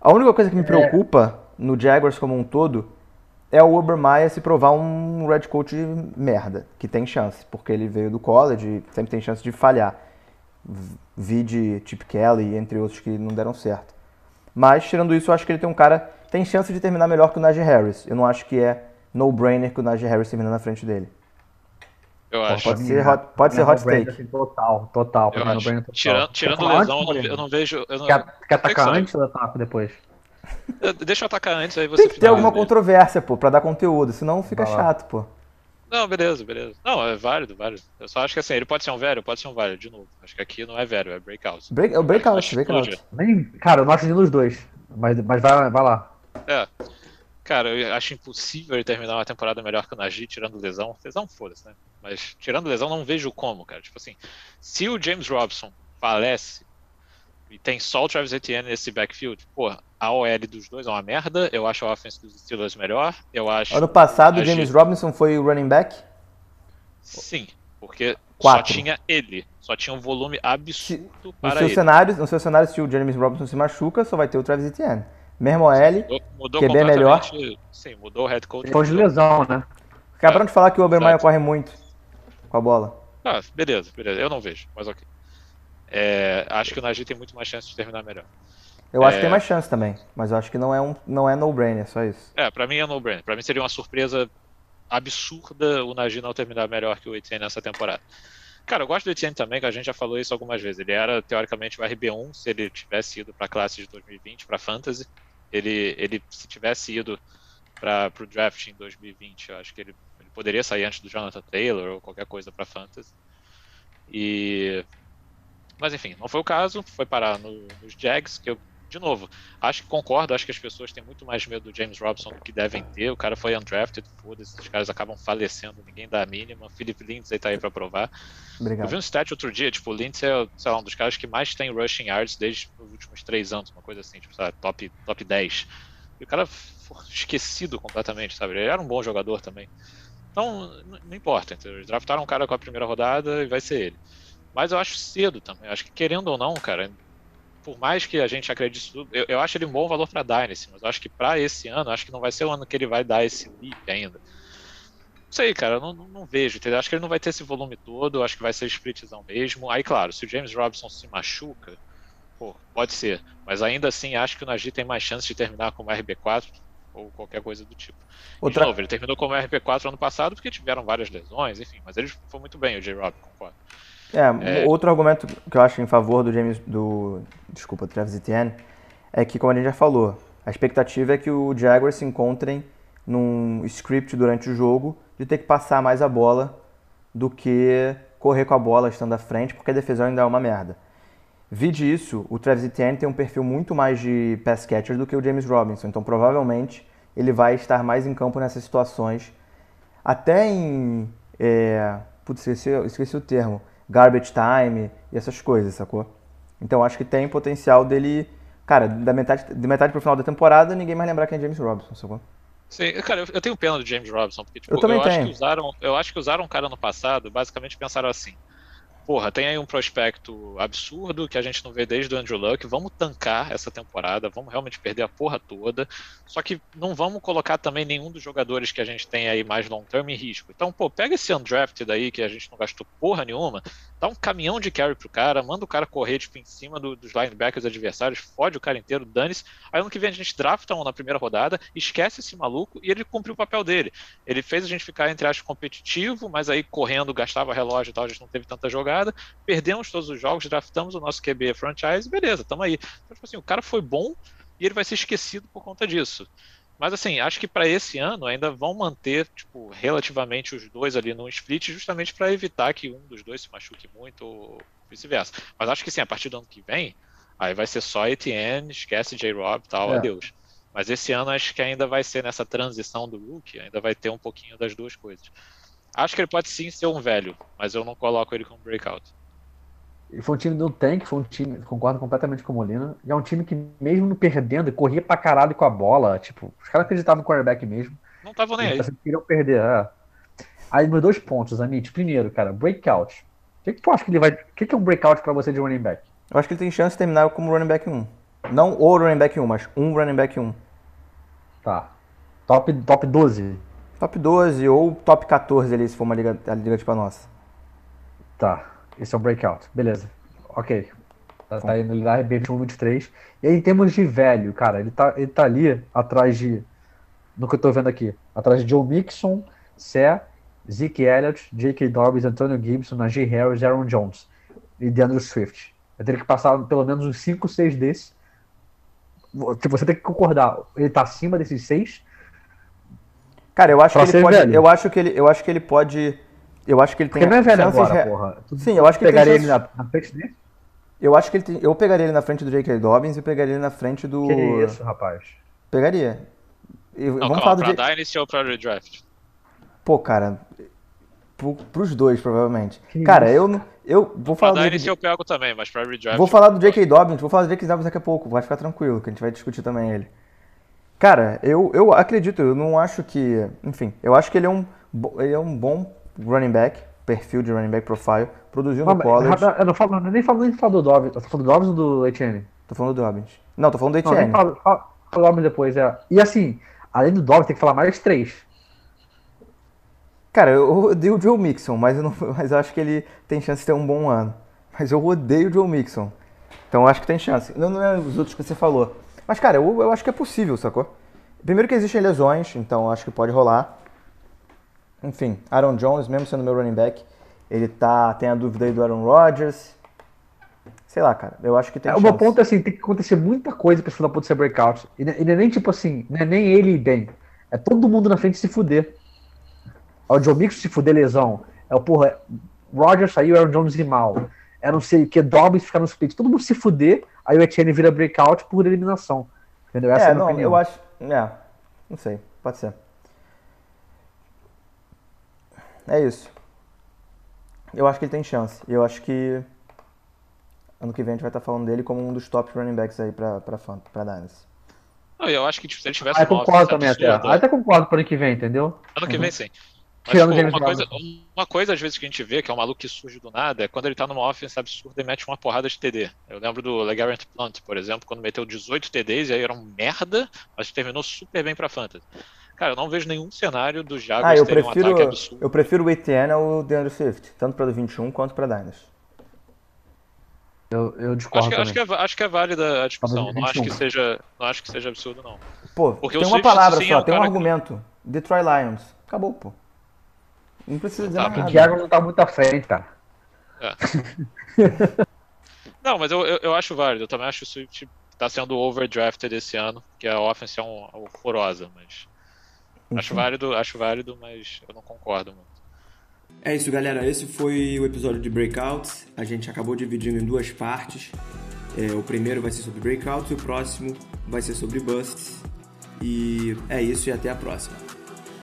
Speaker 3: A única coisa que me preocupa no Jaguars como um todo é o Obermeyer se provar um red coach merda, que tem chance, porque ele veio do college e sempre tem chance de falhar. Vi de Chip Kelly, entre outros que não deram certo. Mas, tirando isso, eu acho que ele tem um cara. Tem chance de terminar melhor que o Najee Harris. Eu não acho que é no-brainer que o Najee Harris termina na frente dele.
Speaker 2: Eu acho.
Speaker 3: pode ser hot- pode ser hot take.
Speaker 1: assim, Total, total. pra
Speaker 2: Eu
Speaker 1: mim,
Speaker 2: acho.
Speaker 1: no-brainer total.
Speaker 2: Tirando, tirando lesão, eu
Speaker 1: antes,
Speaker 2: eu não vejo. Eu não,
Speaker 1: Quer, quer atacar antes ou atacar depois?
Speaker 2: eu- deixa eu atacar antes, aí você
Speaker 3: Tem que ter alguma
Speaker 2: mesmo.
Speaker 3: controvérsia, pô, pra dar conteúdo, senão fica
Speaker 1: Vai lá.
Speaker 3: chato, pô.
Speaker 2: Não, beleza, beleza. Não, é válido, válido. Eu só acho que assim, ele pode ser um velho, pode ser um velho, de novo. Acho que aqui não é velho, é breakout.
Speaker 3: Break, é o breakout, breakout.
Speaker 1: Nem, cara, eu não acho nenhum dos dois. Mas, mas vai, vai lá.
Speaker 2: É. Cara, eu acho impossível ele terminar uma temporada melhor que o Najee, tirando lesão. Lesão, foda-se, né? Mas tirando lesão, não vejo como, cara. Tipo assim, se o James Robson falece, e tem só o Travis Etienne nesse backfield, pô, a OL dos dois é uma merda, eu acho a offense dos Steelers melhor, eu acho...
Speaker 3: Ano passado o James Robinson foi o running back?
Speaker 2: Sim, porque Quatro. só tinha ele, só tinha um volume absurdo se, para
Speaker 3: no seu
Speaker 2: ele.
Speaker 3: Cenário, no seu cenário, se o James Robinson se machuca, só vai ter o Travis Etienne. Mesmo mudou, mudou que é bem melhor.
Speaker 2: Sim, mudou o head coach.
Speaker 1: Depois de lesão, né?
Speaker 3: Acabaram é, de falar que o Obermeyer corre muito com a bola.
Speaker 2: Ah, beleza, beleza. Eu não vejo, mas ok. É, acho que o Najee tem muito mais chance de terminar melhor.
Speaker 3: Eu acho que tem é. mais chance também, mas eu acho que não é um não é no-brainer, só isso.
Speaker 2: É, pra mim é no-brainer. Pra mim seria uma surpresa absurda o Najee não terminar melhor que o Etienne nessa temporada. Cara, eu gosto do Etienne também, que a gente já falou isso algumas vezes. Ele era, teoricamente, o RB1 se ele tivesse ido para a classe de 2020, para Fantasy. Ele, ele, se tivesse ido para o draft em 2020, eu acho que ele, ele, poderia sair antes do Jonathan Taylor ou qualquer coisa para Fantasy. E... Mas enfim, não foi o caso, foi parar no, nos Jags, que eu de novo, acho que concordo, acho que as pessoas têm muito mais medo do James Robson do que devem ter. O cara foi undrafted, foda-se, os caras acabam falecendo, ninguém dá a mínima. Philip Lindsay tá aí pra provar. Obrigado. Eu vi um stat outro dia, tipo, o Lindsay é, sei lá, um dos caras que mais tem rushing yards desde os últimos três anos, uma coisa assim, tipo, sabe, top, top 10. E o cara foi esquecido completamente, sabe? Ele era um bom jogador também. Então, não importa, entendeu? Eles draftaram um cara com a primeira rodada e vai ser ele. Mas eu acho cedo também. Acho que querendo ou não, cara, por mais que a gente acredite tudo, eu, eu acho ele um bom valor para Dynasty, mas eu acho que para esse ano, acho que não vai ser o ano que ele vai dar esse leap ainda. Não sei, cara, não, não, não vejo, entendeu? Acho que ele não vai ter esse volume todo, acho que vai ser splitzão mesmo. Aí, claro, se o James Robinson se machuca, pô, pode ser. Mas ainda assim, acho que o Najee tem mais chance de terminar como RB4 ou qualquer coisa do tipo. Outra... De novo, ele terminou como RB4 ano passado porque tiveram várias lesões, enfim, mas ele foi muito bem, o J-Rob, concordo.
Speaker 3: É, é, outro argumento que eu acho em favor do James, do, desculpa, Travis Etienne, é que, como a gente já falou, a expectativa é que o Jaguars se encontrem num script durante o jogo de ter que passar mais a bola do que correr com a bola estando à frente, porque a defesa ainda é uma merda. Vide isso, o Travis Etienne tem um perfil muito mais de pass catcher do que o James Robinson, então provavelmente ele vai estar mais em campo nessas situações, até em... É, putz, esqueci, esqueci o termo garbage time e essas coisas, sacou? Então acho que tem potencial dele. Cara, da metade, de metade pro final da temporada, ninguém mais lembrar quem é James Robinson, sacou?
Speaker 2: Sim, cara, eu tenho pena do James Robinson, porque tipo, eu, também eu acho que usaram, eu acho que usaram um cara no passado, basicamente pensaram assim porra, tem aí um prospecto absurdo que a gente não vê desde o Andrew Luck, vamos tancar essa temporada, vamos realmente perder a porra toda, só que não vamos colocar também nenhum dos jogadores que a gente tem aí mais long term em risco. Então, pô, pega esse undrafted aí que a gente não gastou porra nenhuma, dá um caminhão de carry pro cara, manda o cara correr tipo, em cima do, dos linebackers adversários, fode o cara inteiro, dane-se. Aí ano que vem a gente drafta um na primeira rodada, esquece esse maluco e ele cumpriu o papel dele. Ele fez a gente ficar, entre aspas, competitivo, mas aí correndo, gastava relógio e tal, a gente não teve tanta jogada temporada, perdemos todos os jogos, draftamos o nosso QB franchise, beleza, tamo aí. Então, tipo assim, o cara foi bom e ele vai ser esquecido por conta disso. Mas assim, acho que para esse ano ainda vão manter, tipo, relativamente os dois ali no split, justamente para evitar que um dos dois se machuque muito ou vice-versa. Mas acho que sim, a partir do ano que vem, aí vai ser só Etienne, esquece J-Rob e tal, é. adeus. Mas esse ano acho que ainda vai ser nessa transição do rookie, ainda vai ter um pouquinho das duas coisas. Acho que ele pode sim ser um velho, mas eu não coloco ele como breakout.
Speaker 1: E foi um time do tank, foi um time, concordo completamente com o Molina. E é um time que, mesmo perdendo, corria pra caralho com a bola. Tipo, os caras acreditavam no quarterback mesmo.
Speaker 2: Não estavam nem aí.
Speaker 1: Queriam perder. É. Aí, meus dois pontos, Amit. Primeiro, cara, breakout. O que, que tu acha que ele vai. O que, que é um breakout pra você de running back?
Speaker 3: Eu acho que ele tem chance de terminar como running back 1. Não o running back 1, mas um running back 1.
Speaker 1: Tá. Top, top 12.
Speaker 3: Top 12 ou top 14 ali, se for uma liga, a liga tipo a nossa.
Speaker 1: Tá, esse é o breakout. Beleza. Ok. Tá, tá indo lá, B21, 23. E aí, em termos de velho, cara, ele tá, ele tá ali atrás de. No que eu tô vendo aqui. Atrás de Joe Mixon, Sé, Zeke Elliott, J.K. Dobbins, Antonio Gibson, Najee Harris, Aaron Jones e DeAndre Swift. Eu teria que passar pelo menos uns 5, 6 desses. Você tem que concordar. Ele tá acima desses 6
Speaker 3: Cara, eu acho que ele pode. Velho. Eu acho que ele, eu acho que ele pode. Eu acho que ele tem.
Speaker 1: Porque não é velho agora, re... porra.
Speaker 3: Tu Sim, eu acho que ele
Speaker 1: pegaria ele na, na, frente dele.
Speaker 3: Eu acho que ele tem... eu pegaria ele na frente do J.K. Dobbins e pegaria ele na frente do.
Speaker 1: Que isso, rapaz?
Speaker 3: Pegaria.
Speaker 2: E, não, vamos calma, falar do pra J... Dynasty ou pra Redraft?
Speaker 3: Pô, cara. pro, pros dois, provavelmente. Que Cara, isso? eu, eu vou falar
Speaker 2: pra do. Jake... eu pego também, mas pra redraft.
Speaker 3: Vou falar do J.K. Dobbins, vou falar do J.K. Dobbins daqui a pouco, vai ficar tranquilo, que a gente vai discutir também ele. Cara, eu, eu acredito, eu não acho que. Enfim, eu acho que ele é um, ele é um bom running back, perfil de running back profile, produziu no college.
Speaker 1: Eu não falo, nem falo nem falo do Dobbins, tô falando do Dobbins ou do Etienne?
Speaker 3: Tô falando do Dobbins. Não, tô falando do Etienne. Não,
Speaker 1: falo, falo Dobbins depois, é. E assim, além do Dobbins, tem que falar mais três.
Speaker 3: Cara, eu odeio o Joe Mixon, mas eu, não, [laughs] mas eu acho que ele tem chance de ter um bom ano. Mas eu odeio o Joe Mixon. Então eu acho que tem chance. Não, não é os outros que você falou. Mas, cara, eu, eu acho que é possível, sacou? Primeiro que existem lesões, então acho que pode rolar. Enfim, Aaron Jones, mesmo sendo meu running back, ele tá. Tem a dúvida aí do Aaron Rodgers. Sei lá, cara. Eu acho que tem. É,
Speaker 1: o meu ponto é assim: tem que acontecer muita coisa pra esse da ser breakout. E não é nem tipo assim, não é nem ele e bem. É todo mundo na frente se fuder. É o Joe Mixon se fuder lesão. É o porra. Rodgers saiu, Aaron Jones e mal. É não sei o que, Dobbins ficar no split. Todo mundo se fuder, aí o Etienne vira breakout por eliminação. Entendeu?
Speaker 3: Essa é, é não, opinião. eu acho. É, não sei, pode ser. É isso. Eu acho que ele tem chance. Eu acho que ano que vem a gente vai estar falando dele como um dos top running backs aí pra, pra, pra Dynasty.
Speaker 2: Não, eu acho que tipo, se ele tivesse.
Speaker 1: Ah, eu concordo também até. Ah, até concordo para ano que vem, entendeu?
Speaker 2: Ano que vem sim. Mas, pô, uma, coisa, uma coisa, às vezes, que a gente vê, que é um maluco que surge do nada, é quando ele tá numa offense absurda e mete uma porrada de TD. Eu lembro do LeGarrette Plant, por exemplo, quando meteu 18 TDs e aí era um merda, mas terminou super bem pra Fantasy. Cara, eu não vejo nenhum cenário do Jaguars ah,
Speaker 3: eu prefiro, um ataque absurdo. Eu prefiro o Etienne ao DeAndre Swift, tanto para 21 quanto para Dynasty.
Speaker 1: Eu, eu discordo
Speaker 2: acho que, acho que, é, acho que é válida a discussão. Não acho que seja, não acho que seja absurdo não.
Speaker 3: Pô, Porque tem uma Swift, palavra sim, só, é um tem um argumento. Que... Detroit Lions. Acabou, pô. Não precisa dizer tá,
Speaker 1: nada. O Thiago não tá muito à frente, tá? É. [laughs]
Speaker 2: não, mas eu, eu, eu, acho válido. Eu também acho que o Swift tá sendo overdrafted esse ano, que a offense é um, um horrorosa, mas Acho válido, acho válido, mas eu não concordo muito.
Speaker 3: É isso, galera. Esse foi o episódio de Breakouts. A gente acabou dividindo em duas partes. É, o primeiro vai ser sobre Breakouts e o próximo vai ser sobre Busts. E é isso e até a próxima.